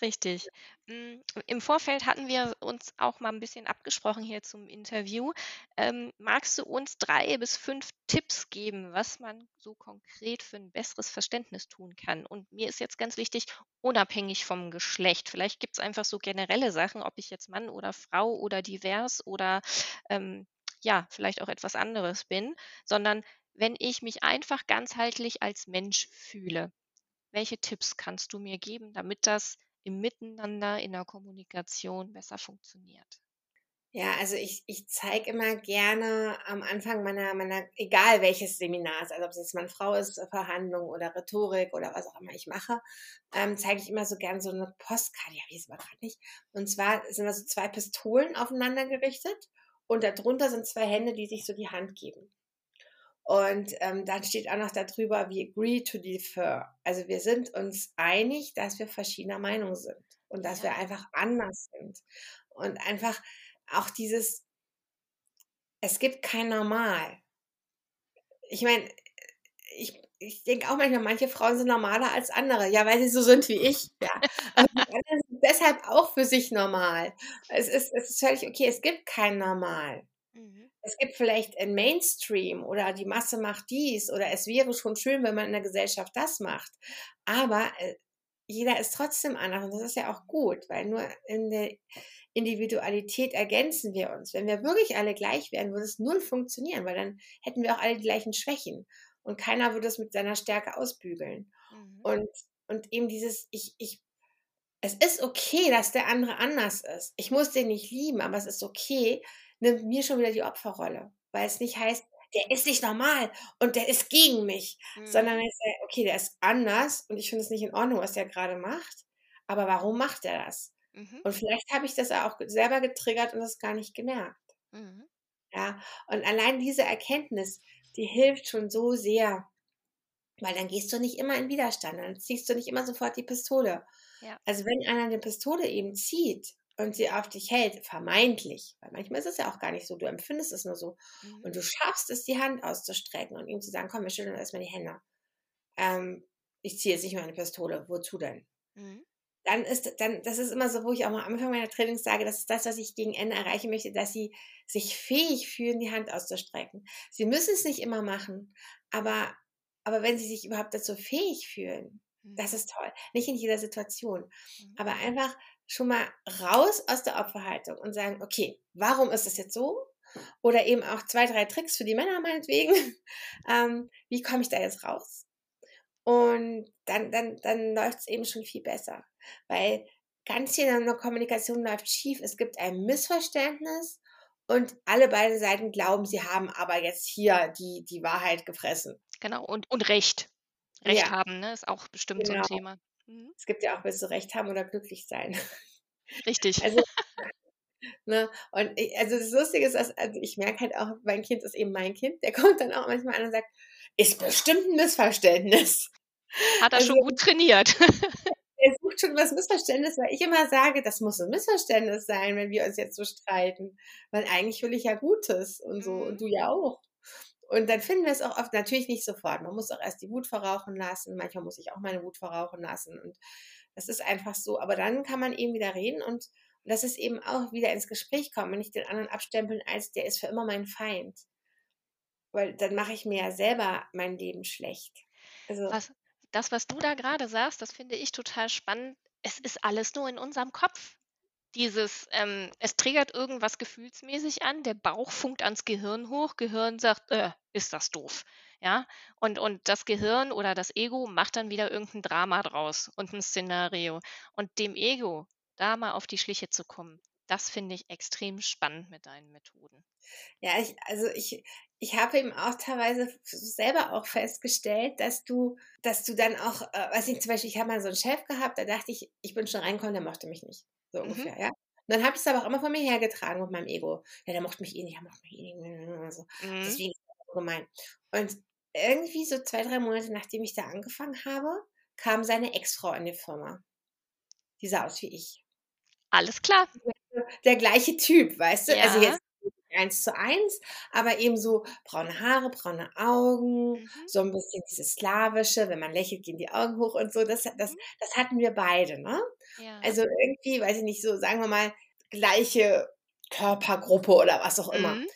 Richtig. Hm, im Vorfeld hatten wir uns auch mal 'n bisschen abgesprochen hier zum Interview. Ähm, magst du uns 3 bis 5 Tipps geben, was man so konkret für 'n besseres Verständnis tun kann? Und mir ist jetzt ganz wichtig, unabhängig vom Geschlecht. Vielleicht gibt's einfach so generelle Sachen, ob ich jetzt Mann oder Frau oder divers oder, ähm, ja, vielleicht auch etwas anderes bin, sondern wenn ich mich einfach ganzheitlich als Mensch fühle. Welche Tipps kannst du mir geben, damit das im Miteinander, in der Kommunikation besser funktioniert? Ja, also ich ich zeige immer gerne am Anfang meiner meiner egal welches Seminars, also ob es jetzt Mann-Frau ist, äh, Verhandlung oder Rhetorik oder was auch immer ich mache, ähm, zeige ich immer so gern so 'ne Postkarte, ja, wie es aber grad nicht. Und zwar sind da so 2 Pistolen aufeinander gerichtet und da drunter sind 2 Hände, die sich so die Hand geben. Und, ähm, dann steht auch noch da drüber: „We agree to differ.“ Also, wir sind uns einig, dass wir verschiedener Meinung sind und dass Ja. wir einfach anders sind. Und einfach auch dieses es gibt kein Normal. Ich meine, ich ich denke auch manchmal, manche Frauen sind normaler als andere, ja, weil sie so sind wie ich, ja. Deshalb auch für sich normal. Es ist es ist völlig okay, es gibt kein Normal. Mhm. Es gibt vielleicht ein Mainstream oder die Masse macht dies oder es wäre schon schön, wenn man in der Gesellschaft das macht. Aber, äh, jeder ist trotzdem anders und das ist ja auch gut, weil nur in der Individualität ergänzen wir uns. Wenn wir wirklich alle gleich wären, würde es null funktionieren, weil dann hätten wir auch alle die gleichen Schwächen und keiner würde es mit seiner Stärke ausbügeln. Mhm. Und und eben dieses ich ich es ist okay, dass der andere anders ist. Ich muss den nicht lieben, aber es ist okay, nimmt mir schon wieder die Opferrolle, weil es nicht heißt: „Der ist nicht normal und der ist gegen mich“, sondern Mhm. ich sage: „Okay, der ist anders und ich finde es nicht in Ordnung, was der grade macht, aber warum macht er das?“ Mhm. Und vielleicht habe ich das ja auch selber getriggert und das gar nicht gemerkt. Mhm. Ja, und allein diese Erkenntnis, die hilft schon so sehr, weil dann gehst du nicht immer in Widerstand, dann ziehst du nicht immer sofort die Pistole. Ja. Also, wenn einer 'ne Pistole eben zieht und sie auf dich hält, vermeintlich, weil manchmal ist es ja auch gar nicht so, du empfindest es nur so Mhm. und du schaffst es, die Hand auszustrecken und ihm zu sagen: „Komm, wir schütteln erst mal die Hände. Ähm, ich ziehe jetzt nicht mehr 'ne Pistole. Wozu denn?“ Mhm. Dann ist dann das ist immer so, wo ich auch am Anfang meiner Trainings sage, das ist das, was ich gegen Ende erreichen möchte, dass sie sich fähig fühlen, die Hand auszustrecken. Sie müssen's nicht immer machen, aber aber wenn sie sich überhaupt dazu fähig fühlen, das Mhm. ist toll. Nicht in jeder Situation, Mhm. aber einfach schon mal raus aus der Opferhaltung und sagen: „Okay, warum ist es jetzt so?“ Oder eben auch 2, 3 Tricks für die Männer meinetwegen. Ähm, wie komme ich da jetzt raus? Und dann dann dann läuft's eben schon viel besser, weil ganz viel in der Kommunikation läuft schief. Es gibt ein Missverständnis und alle beide Seiten glauben, sie haben aber jetzt hier die die Wahrheit gefressen. Genau und und Recht. Recht Ja. haben, ne, ist auch bestimmt so 'n Genau. Thema. Mhm. Es gibt ja auch: „Willst du Recht haben oder glücklich sein?“ Richtig. Also ne? Und i also, das Lustige ist, dass also, ich merke halt auch, mein Kind ist eben mein Kind, der kommt dann auch manchmal an und sagt: „Ist bestimmt 'n Missverständnis.“ Hat er Also schon gut trainiert. er sucht schon das Missverständnis, weil ich immer sage: „Das muss 'n Missverständnis sein, wenn wir uns jetzt so streiten, weil eigentlich will ich ja Gutes und so Mhm. und du ja auch.“ Und dann finden wir's auch oft natürlich nicht sofort. Man muss auch erst die Wut verrauchen lassen. Manchmal muss ich auch meine Wut verrauchen lassen und das ist einfach so. Aber dann kann man eben wieder reden und und das ist eben auch wieder ins Gespräch kommen und nicht den anderen abstempeln als: „Der ist für immer mein Feind.“ Weil dann mache ich mir ja selber mein Leben schlecht. Also Was das, was du da grade sagst, das finde ich total spannend. Es ist alles nur in unserem Kopf. Dieses, ähm es triggert irgendwas gefühlsmäßig an, der Bauch funkt ans Gehirn hoch, Gehirn sagt: „Äh, ist das doof.“ Ja? Und und das Gehirn oder das Ego macht dann wieder irgend 'n Drama draus und 'n Szenario. Und dem Ego da mal auf die Schliche zu kommen, das finde ich extrem spannend mit deinen Methoden. Ja, ich also, ich ich habe eben auch teilweise selber auch festgestellt, dass du dass du dann auch, äh weiß nicht, zum Beispiel, ich habe mal so 'n Chef gehabt, da dachte ich, ich bin schon reingekommen, der mochte mich nicht, so Mhm. ungefähr, ja? Und dann habe ich's aber auch immer vor mir hergetragen mit meinem Ego. „Ja, der mochte mich eh nicht, der mochte mich eh nicht“, so. Mhm. Deswegen ist er so gemein. Und irgendwie so 2, 3 Monate, nachdem ich da angefangen habe, kam seine Ex-Frau in die Firma. Die sah aus wie ich. Alles klar. Der gleiche Typ, weißt du? Also, Ja. jetzt eins zu eins, aber eben so braune Haare, braune Augen, mhm. so ein bisschen dieses Slawische, wenn man lächelt, gehen die Augen hoch und so. Das, das, mhm. das hatten wir beide, ne? Ja. Also irgendwie, weiß ich nicht, so sagen wir mal, gleiche Körpergruppe oder was auch immer. Mhm.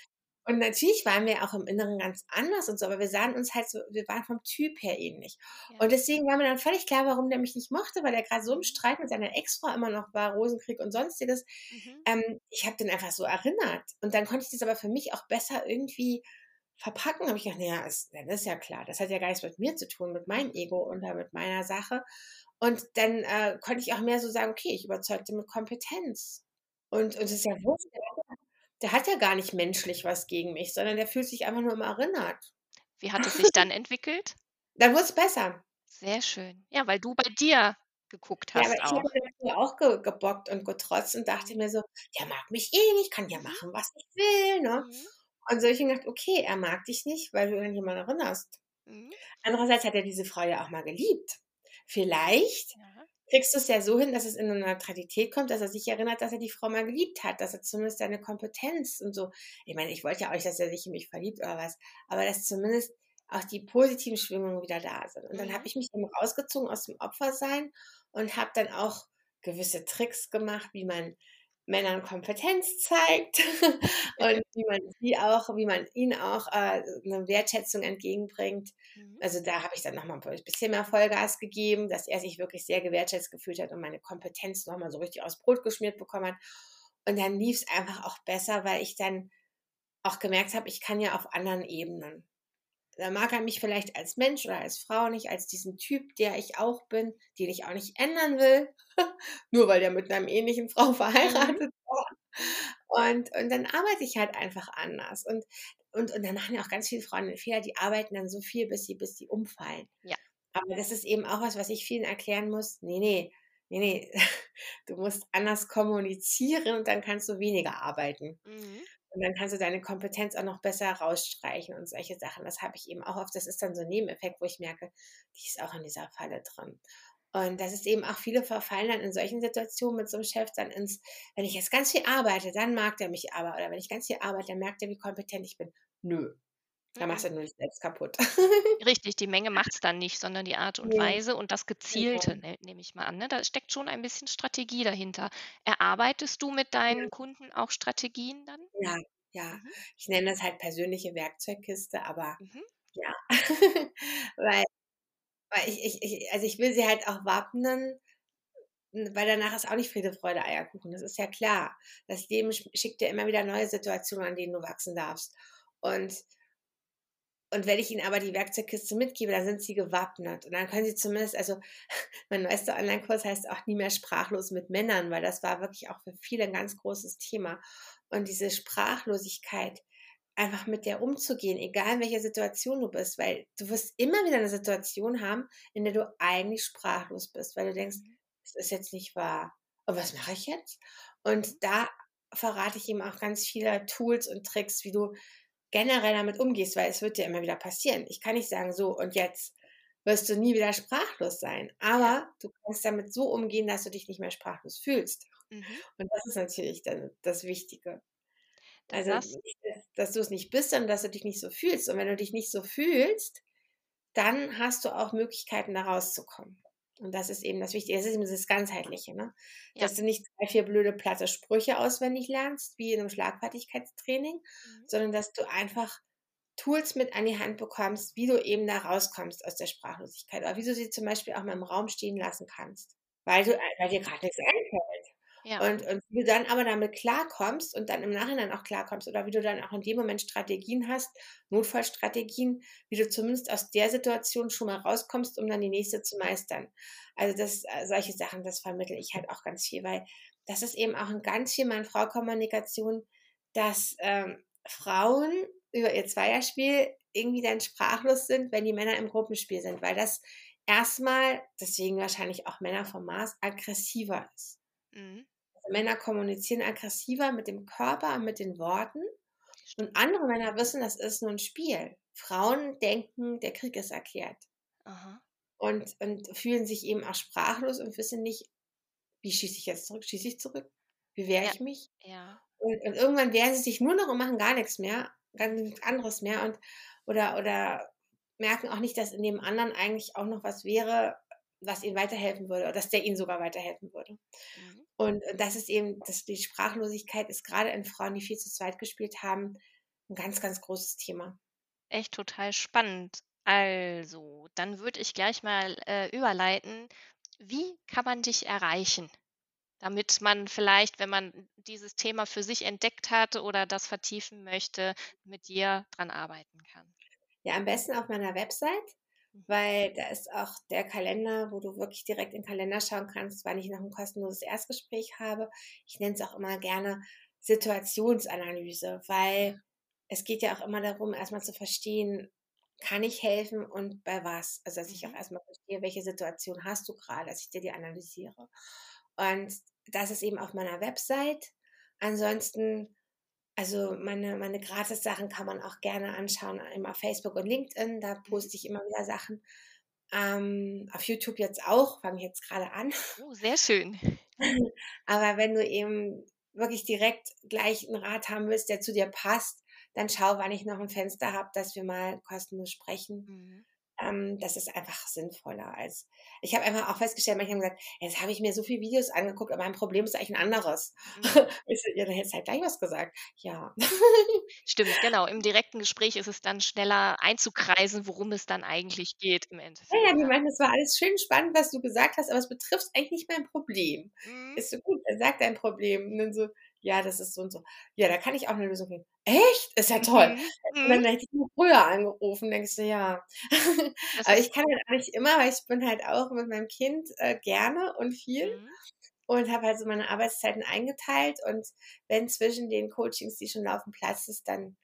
Und natürlich waren wir auch im Inneren ganz anders und so, aber wir sahen uns halt so, wir waren vom Typ her ähnlich. Ja. Und deswegen war mir dann völlig klar, warum der mich nicht mochte, weil er gerade so im Streit mit seiner Ex-Frau immer noch war, Rosenkrieg und sonstiges. Mhm. Ähm, ich habe den einfach so erinnert. Und dann konnte ich das aber für mich auch besser irgendwie verpacken. habe ich gedacht, naja, ist, das ist ja klar, das hat ja gar nichts mit mir zu tun, mit meinem Ego und mit meiner Sache. Und dann äh, konnte ich auch mehr so sagen, okay, ich überzeugte mit Kompetenz. Und, und es ist ja wurscht, der hat ja gar nicht menschlich was gegen mich, sondern der fühlt sich einfach nur immer erinnert. Wie hat es sich dann entwickelt? Dann wurde es besser. Sehr schön. Ja, weil du bei dir geguckt hast. Ja, aber ich habe auch ge gebockt und getrotzt und dachte mir so, der mag mich eh nicht, kann ja mhm. machen, was ich will. Ne? Mhm. Und so ich gedacht, okay, er mag dich nicht, weil du an jemanden erinnerst. Mhm. Andererseits hat er diese Frau ja auch mal geliebt. Vielleicht ja kriegst du es ja so hin, dass es in eine Neutralität kommt, dass er sich erinnert, dass er die Frau mal geliebt hat, dass er zumindest seine Kompetenz und so. Ich meine, ich wollte ja auch nicht, dass er sich in mich verliebt oder was, aber dass zumindest auch die positiven Schwingungen wieder da sind. Und dann habe mhm. ich mich eben rausgezogen aus dem Opfersein und habe dann auch gewisse Tricks gemacht, wie man Männern Kompetenz zeigt und wie man sie auch, wie man ihnen auch äh, eine Wertschätzung entgegenbringt. Mhm. Also da habe ich dann nochmal ein bisschen mehr Vollgas gegeben, dass er sich wirklich sehr gewertschätzt gefühlt hat und meine Kompetenz nochmal so richtig aus Brot geschmiert bekommen hat. Und dann lief es einfach auch besser, weil ich dann auch gemerkt habe, ich kann ja auf anderen Ebenen da mag er mich vielleicht als Mensch oder als Frau nicht, als diesen Typ, der ich auch bin, den ich auch nicht ändern will, nur weil der mit einer ähnlichen Frau verheiratet mhm. war. Und, und dann arbeite ich halt einfach anders. Und, und, und dann machen ja auch ganz viele Frauen den Fehler, die arbeiten dann so viel, bis sie, bis sie umfallen. Ja. Aber das ist eben auch was, was ich vielen erklären muss. Nee, nee, nee, nee, du musst anders kommunizieren und dann kannst du weniger arbeiten. Mhm. Und dann kannst du deine Kompetenz auch noch besser rausstreichen und solche Sachen. Das habe ich eben auch oft. Das ist dann so ein Nebeneffekt, wo ich merke, die ist auch in dieser Falle drin. Und das ist eben auch, viele verfallen dann in solchen Situationen mit so einem Chef dann ins, wenn ich jetzt ganz viel arbeite, dann mag der mich aber. Oder wenn ich ganz viel arbeite, dann merkt er, wie kompetent ich bin. Nö. Da machst du nur dich selbst kaputt. Richtig, die Menge macht es dann nicht, sondern die Art und ja. Weise und das Gezielte, ja. ne, nehme ich mal an. Ne? Da steckt schon ein bisschen Strategie dahinter. Erarbeitest du mit deinen ja. Kunden auch Strategien dann? Ja, ja. Mhm. Ich nenne das halt persönliche Werkzeugkiste, aber mhm. ja. weil, weil ich, ich, ich, also ich will sie halt auch wappnen, weil danach ist auch nicht Friede, Freude, Eierkuchen. Das ist ja klar. Das Leben schickt dir immer wieder neue Situationen, an denen du wachsen darfst. Und und wenn ich ihnen aber die Werkzeugkiste mitgebe, dann sind sie gewappnet. Und dann können sie zumindest, also mein neuester Online-Kurs heißt auch nie mehr sprachlos mit Männern, weil das war wirklich auch für viele ein ganz großes Thema. Und diese Sprachlosigkeit, einfach mit der umzugehen, egal in welcher Situation du bist, weil du wirst immer wieder eine Situation haben, in der du eigentlich sprachlos bist, weil du denkst, mhm. das ist jetzt nicht wahr. Und was mache ich jetzt? Und da verrate ich ihm auch ganz viele Tools und Tricks, wie du generell damit umgehst, weil es wird dir immer wieder passieren. Ich kann nicht sagen, so und jetzt wirst du nie wieder sprachlos sein, aber du kannst damit so umgehen, dass du dich nicht mehr sprachlos fühlst. Mhm. Und das ist natürlich dann das Wichtige. Das also, dass du es nicht bist, sondern dass du dich nicht so fühlst. Und wenn du dich nicht so fühlst, dann hast du auch Möglichkeiten, da rauszukommen. Und das ist eben das Wichtige. Das ist eben das Ganzheitliche, ne? Ja. Dass du nicht drei, vier blöde, platte Sprüche auswendig lernst, wie in einem Schlagfertigkeitstraining, mhm. sondern dass du einfach Tools mit an die Hand bekommst, wie du eben da rauskommst aus der Sprachlosigkeit. Oder wie du sie zum Beispiel auch mal im Raum stehen lassen kannst. Weil, du, weil dir gerade nichts einfällt. Ja. Und, und wie du dann aber damit klarkommst und dann im Nachhinein auch klarkommst oder wie du dann auch in dem Moment Strategien hast, Notfallstrategien, wie du zumindest aus der Situation schon mal rauskommst, um dann die nächste zu meistern. Also das, äh, solche Sachen, das vermittle ich halt auch ganz viel, weil das ist eben auch ein ganz viel Mann-Frau-Kommunikation, dass ähm, Frauen über ihr Zweierspiel irgendwie dann sprachlos sind, wenn die Männer im Gruppenspiel sind, weil das erstmal, deswegen wahrscheinlich auch Männer vom Mars, aggressiver ist. Mhm. Männer kommunizieren aggressiver mit dem Körper und mit den Worten. Und andere Männer wissen, das ist nur ein Spiel. Frauen denken, der Krieg ist erklärt. Aha. Und, und fühlen sich eben auch sprachlos und wissen nicht, wie schieße ich jetzt zurück? Schieße ich zurück? Wie wehre ja. ich mich? Ja. Und, und, irgendwann wehren sie sich nur noch und machen gar nichts mehr, gar nichts anderes mehr und oder oder merken auch nicht, dass in dem anderen eigentlich auch noch was wäre, was ihnen weiterhelfen würde oder dass der ihnen sogar weiterhelfen würde. Mhm. Und, und das ist eben, dass die Sprachlosigkeit ist gerade in Frauen, die viel zu zweit gespielt haben, ein ganz, ganz großes Thema. Echt total spannend. Also, dann würde ich gleich mal äh, überleiten. Wie kann man dich erreichen? Damit man vielleicht, wenn man dieses Thema für sich entdeckt hat oder das vertiefen möchte, mit dir dran arbeiten kann. Ja, am besten auf meiner Website. Weil da ist auch der Kalender, wo du wirklich direkt in den Kalender schauen kannst, weil ich noch ein kostenloses Erstgespräch habe. Ich nenne es auch immer gerne Situationsanalyse, weil es geht ja auch immer darum, erstmal zu verstehen, kann ich helfen und bei was? Also, dass ich auch mhm. erstmal verstehe, welche Situation hast du gerade, dass ich dir die analysiere. Und das ist eben auf meiner Website. Ansonsten, also meine, meine Gratis-Sachen kann man auch gerne anschauen, immer auf Facebook und LinkedIn. Da mhm. poste ich immer wieder Sachen. Ähm, auf YouTube jetzt auch, fange ich jetzt gerade an. Oh, sehr schön. Aber wenn du eben wirklich direkt gleich einen Rat haben willst, der zu dir passt, dann schau, wann ich noch ein Fenster habe, dass wir mal kostenlos sprechen. Mhm. Ähm, das ist einfach sinnvoller als. Ich habe einfach auch festgestellt, manche haben gesagt, jetzt habe ich mir so viele Videos angeguckt, aber mein Problem ist eigentlich ein anderes. Mhm. Ich so, ja, dann hättest halt gleich was gesagt. Ja. Stimmt, genau. Im direkten Gespräch ist es dann schneller einzukreisen, worum es dann eigentlich geht im Endeffekt. Ja, ja, die meinten, es war alles schön spannend, was du gesagt hast, aber es betrifft eigentlich nicht mein Problem. Mhm. Ist so gut, er sagt dein Problem. Und dann so, ja, das ist so und so. Ja, da kann ich auch eine Lösung geben. Echt? Ist ja toll. Mhm. Und dann mhm. hätte ich nur früher angerufen, denkst du, ja. Aber ich kann halt auch nicht immer, weil ich bin halt auch mit meinem Kind äh, gerne und viel. Mhm. Und habe halt so meine Arbeitszeiten eingeteilt. Und wenn zwischen den Coachings, die schon laufen, Platz ist, dann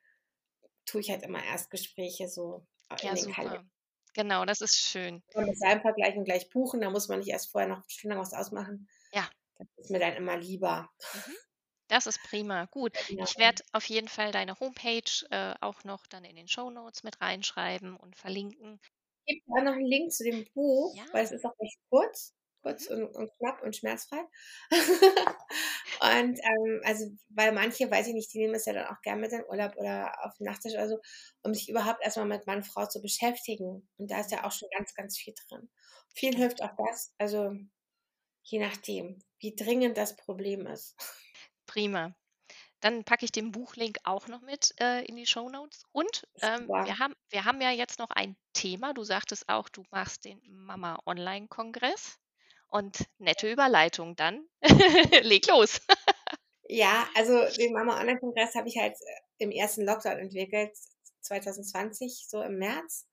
tue ich halt immer Erstgespräche so ja, in den super. Kalender. Genau, das ist schön. Und mit seinem Vergleich und gleich buchen, da muss man nicht erst vorher noch eine Stunde was ausmachen. Ja. Das ist mir dann immer lieber. Mhm. Das ist prima. Gut. Ja. Ich werde auf jeden Fall deine Homepage äh, auch noch dann in den Show Notes mit reinschreiben und verlinken. Ich gebe auch noch einen Link zu dem Buch, ja. weil es ist auch recht kurz, kurz mhm. und, und, knapp und schmerzfrei. und ähm, also, weil manche, weiß ich nicht, die nehmen es ja dann auch gerne mit in Urlaub oder auf den Nachttisch oder so, um sich überhaupt erstmal mit Mann, Frau zu beschäftigen. Und da ist ja auch schon ganz, ganz viel drin. Viel hilft auch das, also je nachdem, wie dringend das Problem ist. Prima. Dann packe ich den Buchlink auch noch mit äh, in die Show Notes. Und ähm, wir, haben, wir haben ja jetzt noch ein Thema. Du sagtest auch, du machst den Mama Online-Kongress. Und nette Überleitung dann. Leg los. ja, also den Mama Online-Kongress habe ich halt äh, im ersten Lockdown entwickelt, 2020, so im März,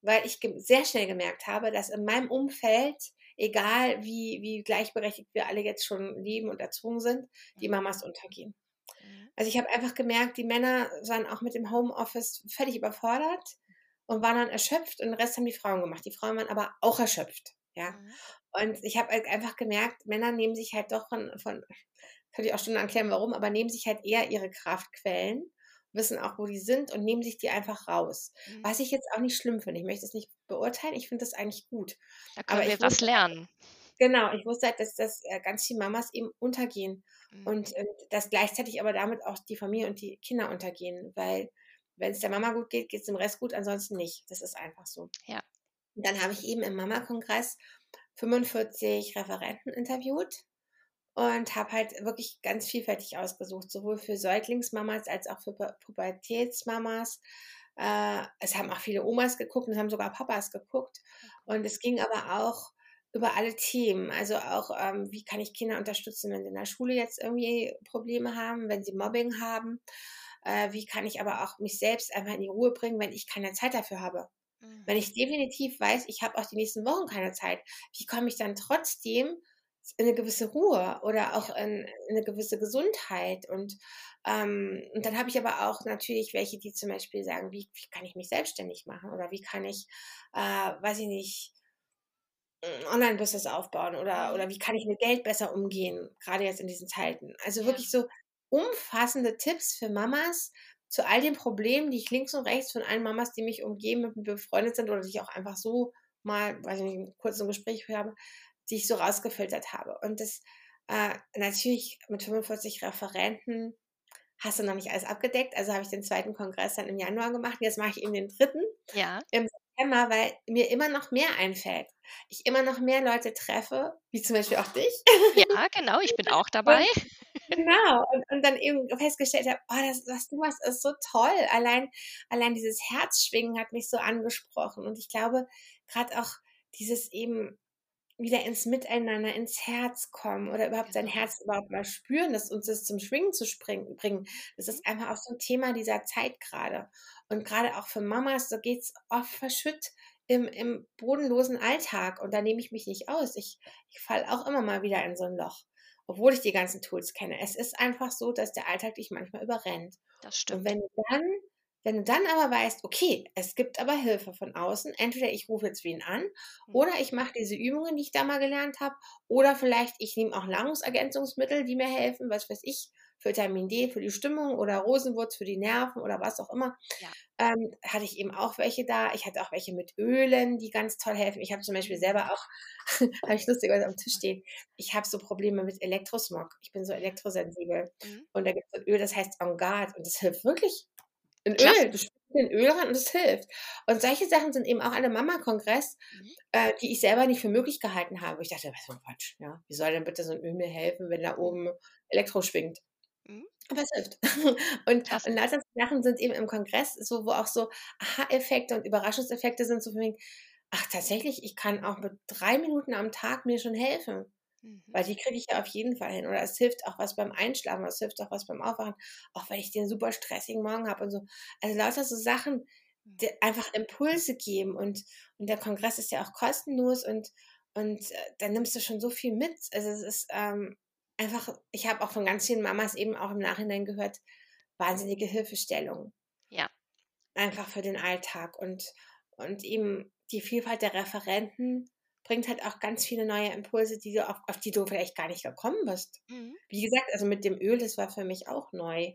weil ich sehr schnell gemerkt habe, dass in meinem Umfeld egal wie, wie gleichberechtigt wir alle jetzt schon leben und erzwungen sind, die mhm. Mamas untergehen. Mhm. Also ich habe einfach gemerkt, die Männer waren auch mit dem Homeoffice völlig überfordert und waren dann erschöpft und den Rest haben die Frauen gemacht. Die Frauen waren aber auch erschöpft. Ja. Mhm. Und ich habe halt einfach gemerkt, Männer nehmen sich halt doch von, von, könnte ich auch schon erklären, warum, aber nehmen sich halt eher ihre Kraftquellen wissen auch, wo die sind und nehmen sich die einfach raus. Mhm. Was ich jetzt auch nicht schlimm finde. Ich möchte es nicht beurteilen. Ich finde das eigentlich gut. Da können Aber wir was wusste, lernen. Genau, ich wusste halt, dass, dass äh, ganz viele Mamas eben untergehen mhm. und, und dass gleichzeitig aber damit auch die Familie und die Kinder untergehen, weil wenn es der Mama gut geht, geht es dem Rest gut, ansonsten nicht. Das ist einfach so. Ja. Und dann habe ich eben im Mama-Kongress 45 Referenten interviewt und habe halt wirklich ganz vielfältig ausgesucht, sowohl für Säuglingsmamas als auch für Pubertätsmamas. Äh, es haben auch viele Omas geguckt und es haben sogar Papas geguckt. Und es ging aber auch über alle Themen. Also auch, ähm, wie kann ich Kinder unterstützen, wenn sie in der Schule jetzt irgendwie Probleme haben, wenn sie Mobbing haben. Äh, wie kann ich aber auch mich selbst einfach in die Ruhe bringen, wenn ich keine Zeit dafür habe. Wenn ich mhm. definitiv weiß, ich habe auch die nächsten Wochen keine Zeit, wie komme ich dann trotzdem eine gewisse Ruhe oder auch in, in eine gewisse Gesundheit. Und, ähm, und dann habe ich aber auch natürlich welche, die zum Beispiel sagen, wie, wie kann ich mich selbstständig machen oder wie kann ich, äh, weiß ich nicht, Online-Business aufbauen oder, mhm. oder wie kann ich mit Geld besser umgehen, gerade jetzt in diesen Zeiten. Also ja. wirklich so umfassende Tipps für Mamas zu all den Problemen, die ich links und rechts von allen Mamas, die mich umgeben, mit mir befreundet sind oder die ich auch einfach so mal, weiß ich nicht, kurz ein Gespräch habe, die ich so rausgefiltert habe. Und das äh, natürlich mit 45 Referenten hast du noch nicht alles abgedeckt. Also habe ich den zweiten Kongress dann im Januar gemacht. Jetzt mache ich eben den dritten ja. im September, weil mir immer noch mehr einfällt. Ich immer noch mehr Leute treffe, wie zum Beispiel auch dich. Ja, genau, ich bin auch dabei. Und, genau, und, und, dann eben festgestellt habe, oh, das, was du machst, ist so toll. Allein, allein dieses Herzschwingen hat mich so angesprochen. Und ich glaube, gerade auch dieses eben wieder ins Miteinander, ins Herz kommen oder überhaupt sein genau. Herz überhaupt mal spüren, dass uns das zum Schwingen zu springen, bringen. Das ist mhm. einfach auch so ein Thema dieser Zeit gerade. Und gerade auch für Mamas, so geht es oft verschütt im, im bodenlosen Alltag. Und da nehme ich mich nicht aus. Ich, ich falle auch immer mal wieder in so ein Loch, obwohl ich die ganzen Tools kenne. Es ist einfach so, dass der Alltag dich manchmal überrennt. Das stimmt. Und wenn du dann wenn du dann aber weißt, okay, es gibt aber Hilfe von außen, entweder ich rufe jetzt wen an mhm. oder ich mache diese Übungen, die ich da mal gelernt habe, oder vielleicht ich nehme auch Nahrungsergänzungsmittel, die mir helfen, was weiß ich, für Vitamin D, für die Stimmung oder Rosenwurz für die Nerven oder was auch immer. Ja. Ähm, hatte ich eben auch welche da. Ich hatte auch welche mit Ölen, die ganz toll helfen. Ich habe zum Beispiel selber auch, habe ich lustigerweise am Tisch stehen, ich habe so Probleme mit Elektrosmog. Ich bin so elektrosensibel. Mhm. Und da gibt es so Öl, das heißt On Guard und das hilft wirklich in Öl. Du schmierst in Öl ran und es hilft. Und solche Sachen sind eben auch an einem Mama-Kongress, mhm. äh, die ich selber nicht für möglich gehalten habe. Ich dachte, was für ein Quatsch. Ja? Wie soll denn bitte so ein Öl mir helfen, wenn da oben Elektro schwingt? Mhm. Aber es hilft. und, und lauter Sachen sind eben im Kongress, so, wo auch so Aha-Effekte und Überraschungseffekte sind, so von wegen, ach tatsächlich, ich kann auch mit drei Minuten am Tag mir schon helfen. Mhm. Weil die kriege ich ja auf jeden Fall hin. Oder es hilft auch was beim Einschlafen, es hilft auch was beim Aufwachen, auch weil ich den super stressigen Morgen habe und so. Also lauter so Sachen, die mhm. einfach Impulse geben. Und, und der Kongress ist ja auch kostenlos und, und äh, da nimmst du schon so viel mit. Also es ist ähm, einfach, ich habe auch von ganz vielen Mamas eben auch im Nachhinein gehört, wahnsinnige Hilfestellung. Ja. Einfach für den Alltag. Und, und eben die Vielfalt der Referenten bringt halt auch ganz viele neue Impulse, die du auf, auf die du vielleicht gar nicht gekommen bist. Mhm. Wie gesagt, also mit dem Öl, das war für mich auch neu.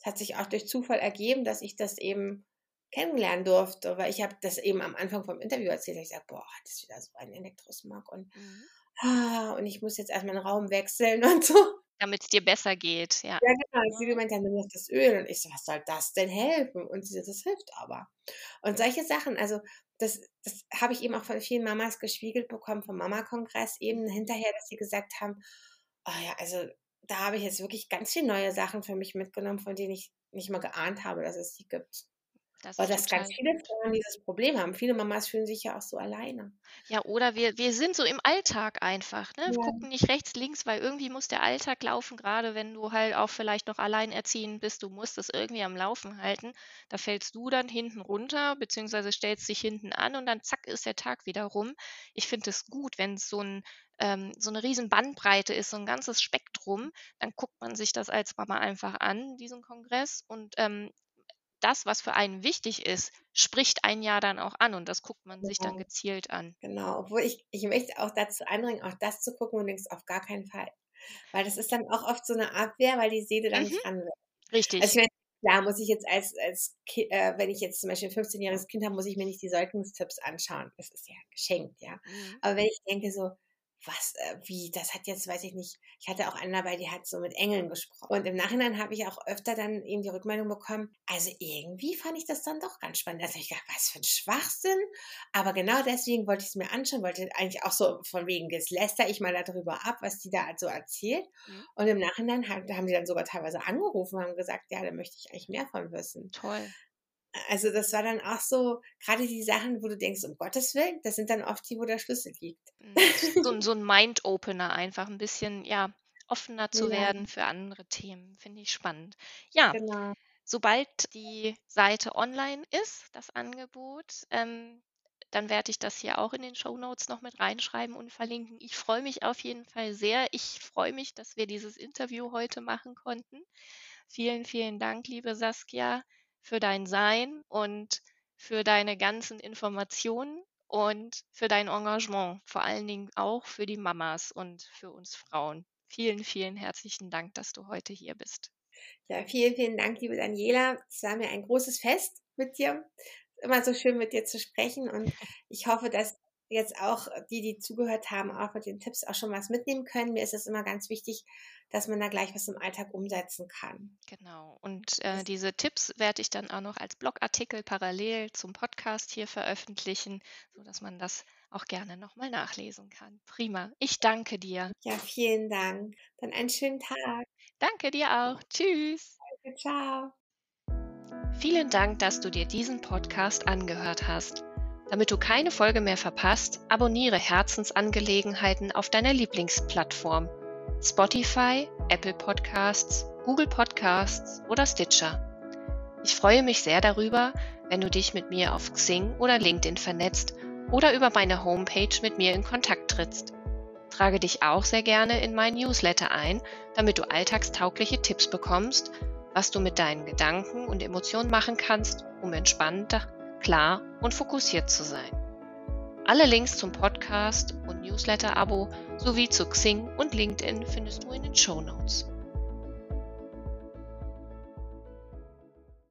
Es hat sich auch durch Zufall ergeben, dass ich das eben kennenlernen durfte, weil ich habe das eben am Anfang vom Interview erzählt. Ich sage, boah, das ist wieder so ein Elektrosmog und, mhm. ah, und ich muss jetzt erstmal den Raum wechseln und so. Damit es dir besser geht, ja. Ja, genau. Sie gemeint, dann nimm doch das Öl. Und ich so, was soll das denn helfen? Und sie so, das hilft aber. Und solche Sachen, also das, das habe ich eben auch von vielen Mamas gespiegelt bekommen vom Mama-Kongress eben hinterher, dass sie gesagt haben, oh ja, also da habe ich jetzt wirklich ganz viele neue Sachen für mich mitgenommen, von denen ich nicht mal geahnt habe, dass es sie gibt. Das Weil das ganz viele Frauen dieses Problem haben. Viele Mamas fühlen sich ja auch so alleine. Ja, oder wir, wir sind so im Alltag einfach. Ne? Wir ja. gucken nicht rechts, links, weil irgendwie muss der Alltag laufen, gerade wenn du halt auch vielleicht noch alleinerziehend bist. Du musst das irgendwie am Laufen halten. Da fällst du dann hinten runter, beziehungsweise stellst dich hinten an und dann zack ist der Tag wieder rum. Ich finde es gut, wenn es so ein ähm, so eine riesen Bandbreite ist, so ein ganzes Spektrum, dann guckt man sich das als Mama einfach an, diesen Kongress. Und ähm, das, was für einen wichtig ist, spricht ein Jahr dann auch an und das guckt man sich dann genau. gezielt an. Genau, obwohl ich, ich möchte auch dazu anregen, auch das zu gucken und denkst, auf gar keinen Fall. Weil das ist dann auch oft so eine Abwehr, weil die Seele dann mhm. nicht ran will. Richtig. Also ich meine, klar muss ich jetzt als, als äh, wenn ich jetzt zum Beispiel ein 15-jähriges Kind habe, muss ich mir nicht die Säuglingstipps anschauen. Das ist ja geschenkt, ja. Mhm. Aber wenn ich denke so, was, äh, wie, das hat jetzt, weiß ich nicht, ich hatte auch einen dabei, die hat so mit Engeln gesprochen. Und im Nachhinein habe ich auch öfter dann eben die Rückmeldung bekommen, also irgendwie fand ich das dann doch ganz spannend. Also ich dachte, was für ein Schwachsinn. Aber genau deswegen wollte ich es mir anschauen, wollte eigentlich auch so von wegen, jetzt läster ich mal darüber ab, was die da so erzählt. Mhm. Und im Nachhinein haben, haben die dann sogar teilweise angerufen und haben gesagt, ja, da möchte ich eigentlich mehr von wissen. Toll also das war dann auch so, gerade die Sachen, wo du denkst, um Gottes Willen, das sind dann oft die, wo der Schlüssel liegt. Mhm. So, so ein Mind-Opener einfach, ein bisschen, ja, offener zu ja. werden für andere Themen. Finde ich spannend. Ja, genau. sobald die Seite online ist, das Angebot, ähm, dann werde ich das hier auch in den Show Notes noch mit reinschreiben und verlinken. Ich freue mich auf jeden Fall sehr. Ich freue mich, dass wir dieses Interview heute machen konnten. Vielen, vielen Dank, liebe Saskia für dein Sein und für deine ganzen Informationen und für dein Engagement, vor allen Dingen auch für die Mamas und für uns Frauen. Vielen, vielen herzlichen Dank, dass du heute hier bist. Ja, vielen, vielen Dank, liebe Daniela. Es war mir ein großes Fest mit dir. Immer so schön mit dir zu sprechen und ich hoffe, dass jetzt auch die, die zugehört haben, auch mit den Tipps auch schon was mitnehmen können. Mir ist es immer ganz wichtig, dass man da gleich was im Alltag umsetzen kann. Genau. Und äh, diese Tipps werde ich dann auch noch als Blogartikel parallel zum Podcast hier veröffentlichen, sodass man das auch gerne nochmal nachlesen kann. Prima. Ich danke dir. Ja, vielen Dank. Dann einen schönen Tag. Danke dir auch. Tschüss. Danke, ciao. Vielen Dank, dass du dir diesen Podcast angehört hast. Damit du keine Folge mehr verpasst, abonniere Herzensangelegenheiten auf deiner Lieblingsplattform. Spotify, Apple Podcasts, Google Podcasts oder Stitcher. Ich freue mich sehr darüber, wenn du dich mit mir auf Xing oder LinkedIn vernetzt oder über meine Homepage mit mir in Kontakt trittst. Trage dich auch sehr gerne in mein Newsletter ein, damit du alltagstaugliche Tipps bekommst, was du mit deinen Gedanken und Emotionen machen kannst, um entspannter klar und fokussiert zu sein. Alle Links zum Podcast und Newsletter-Abo sowie zu Xing und LinkedIn findest du in den Show Notes.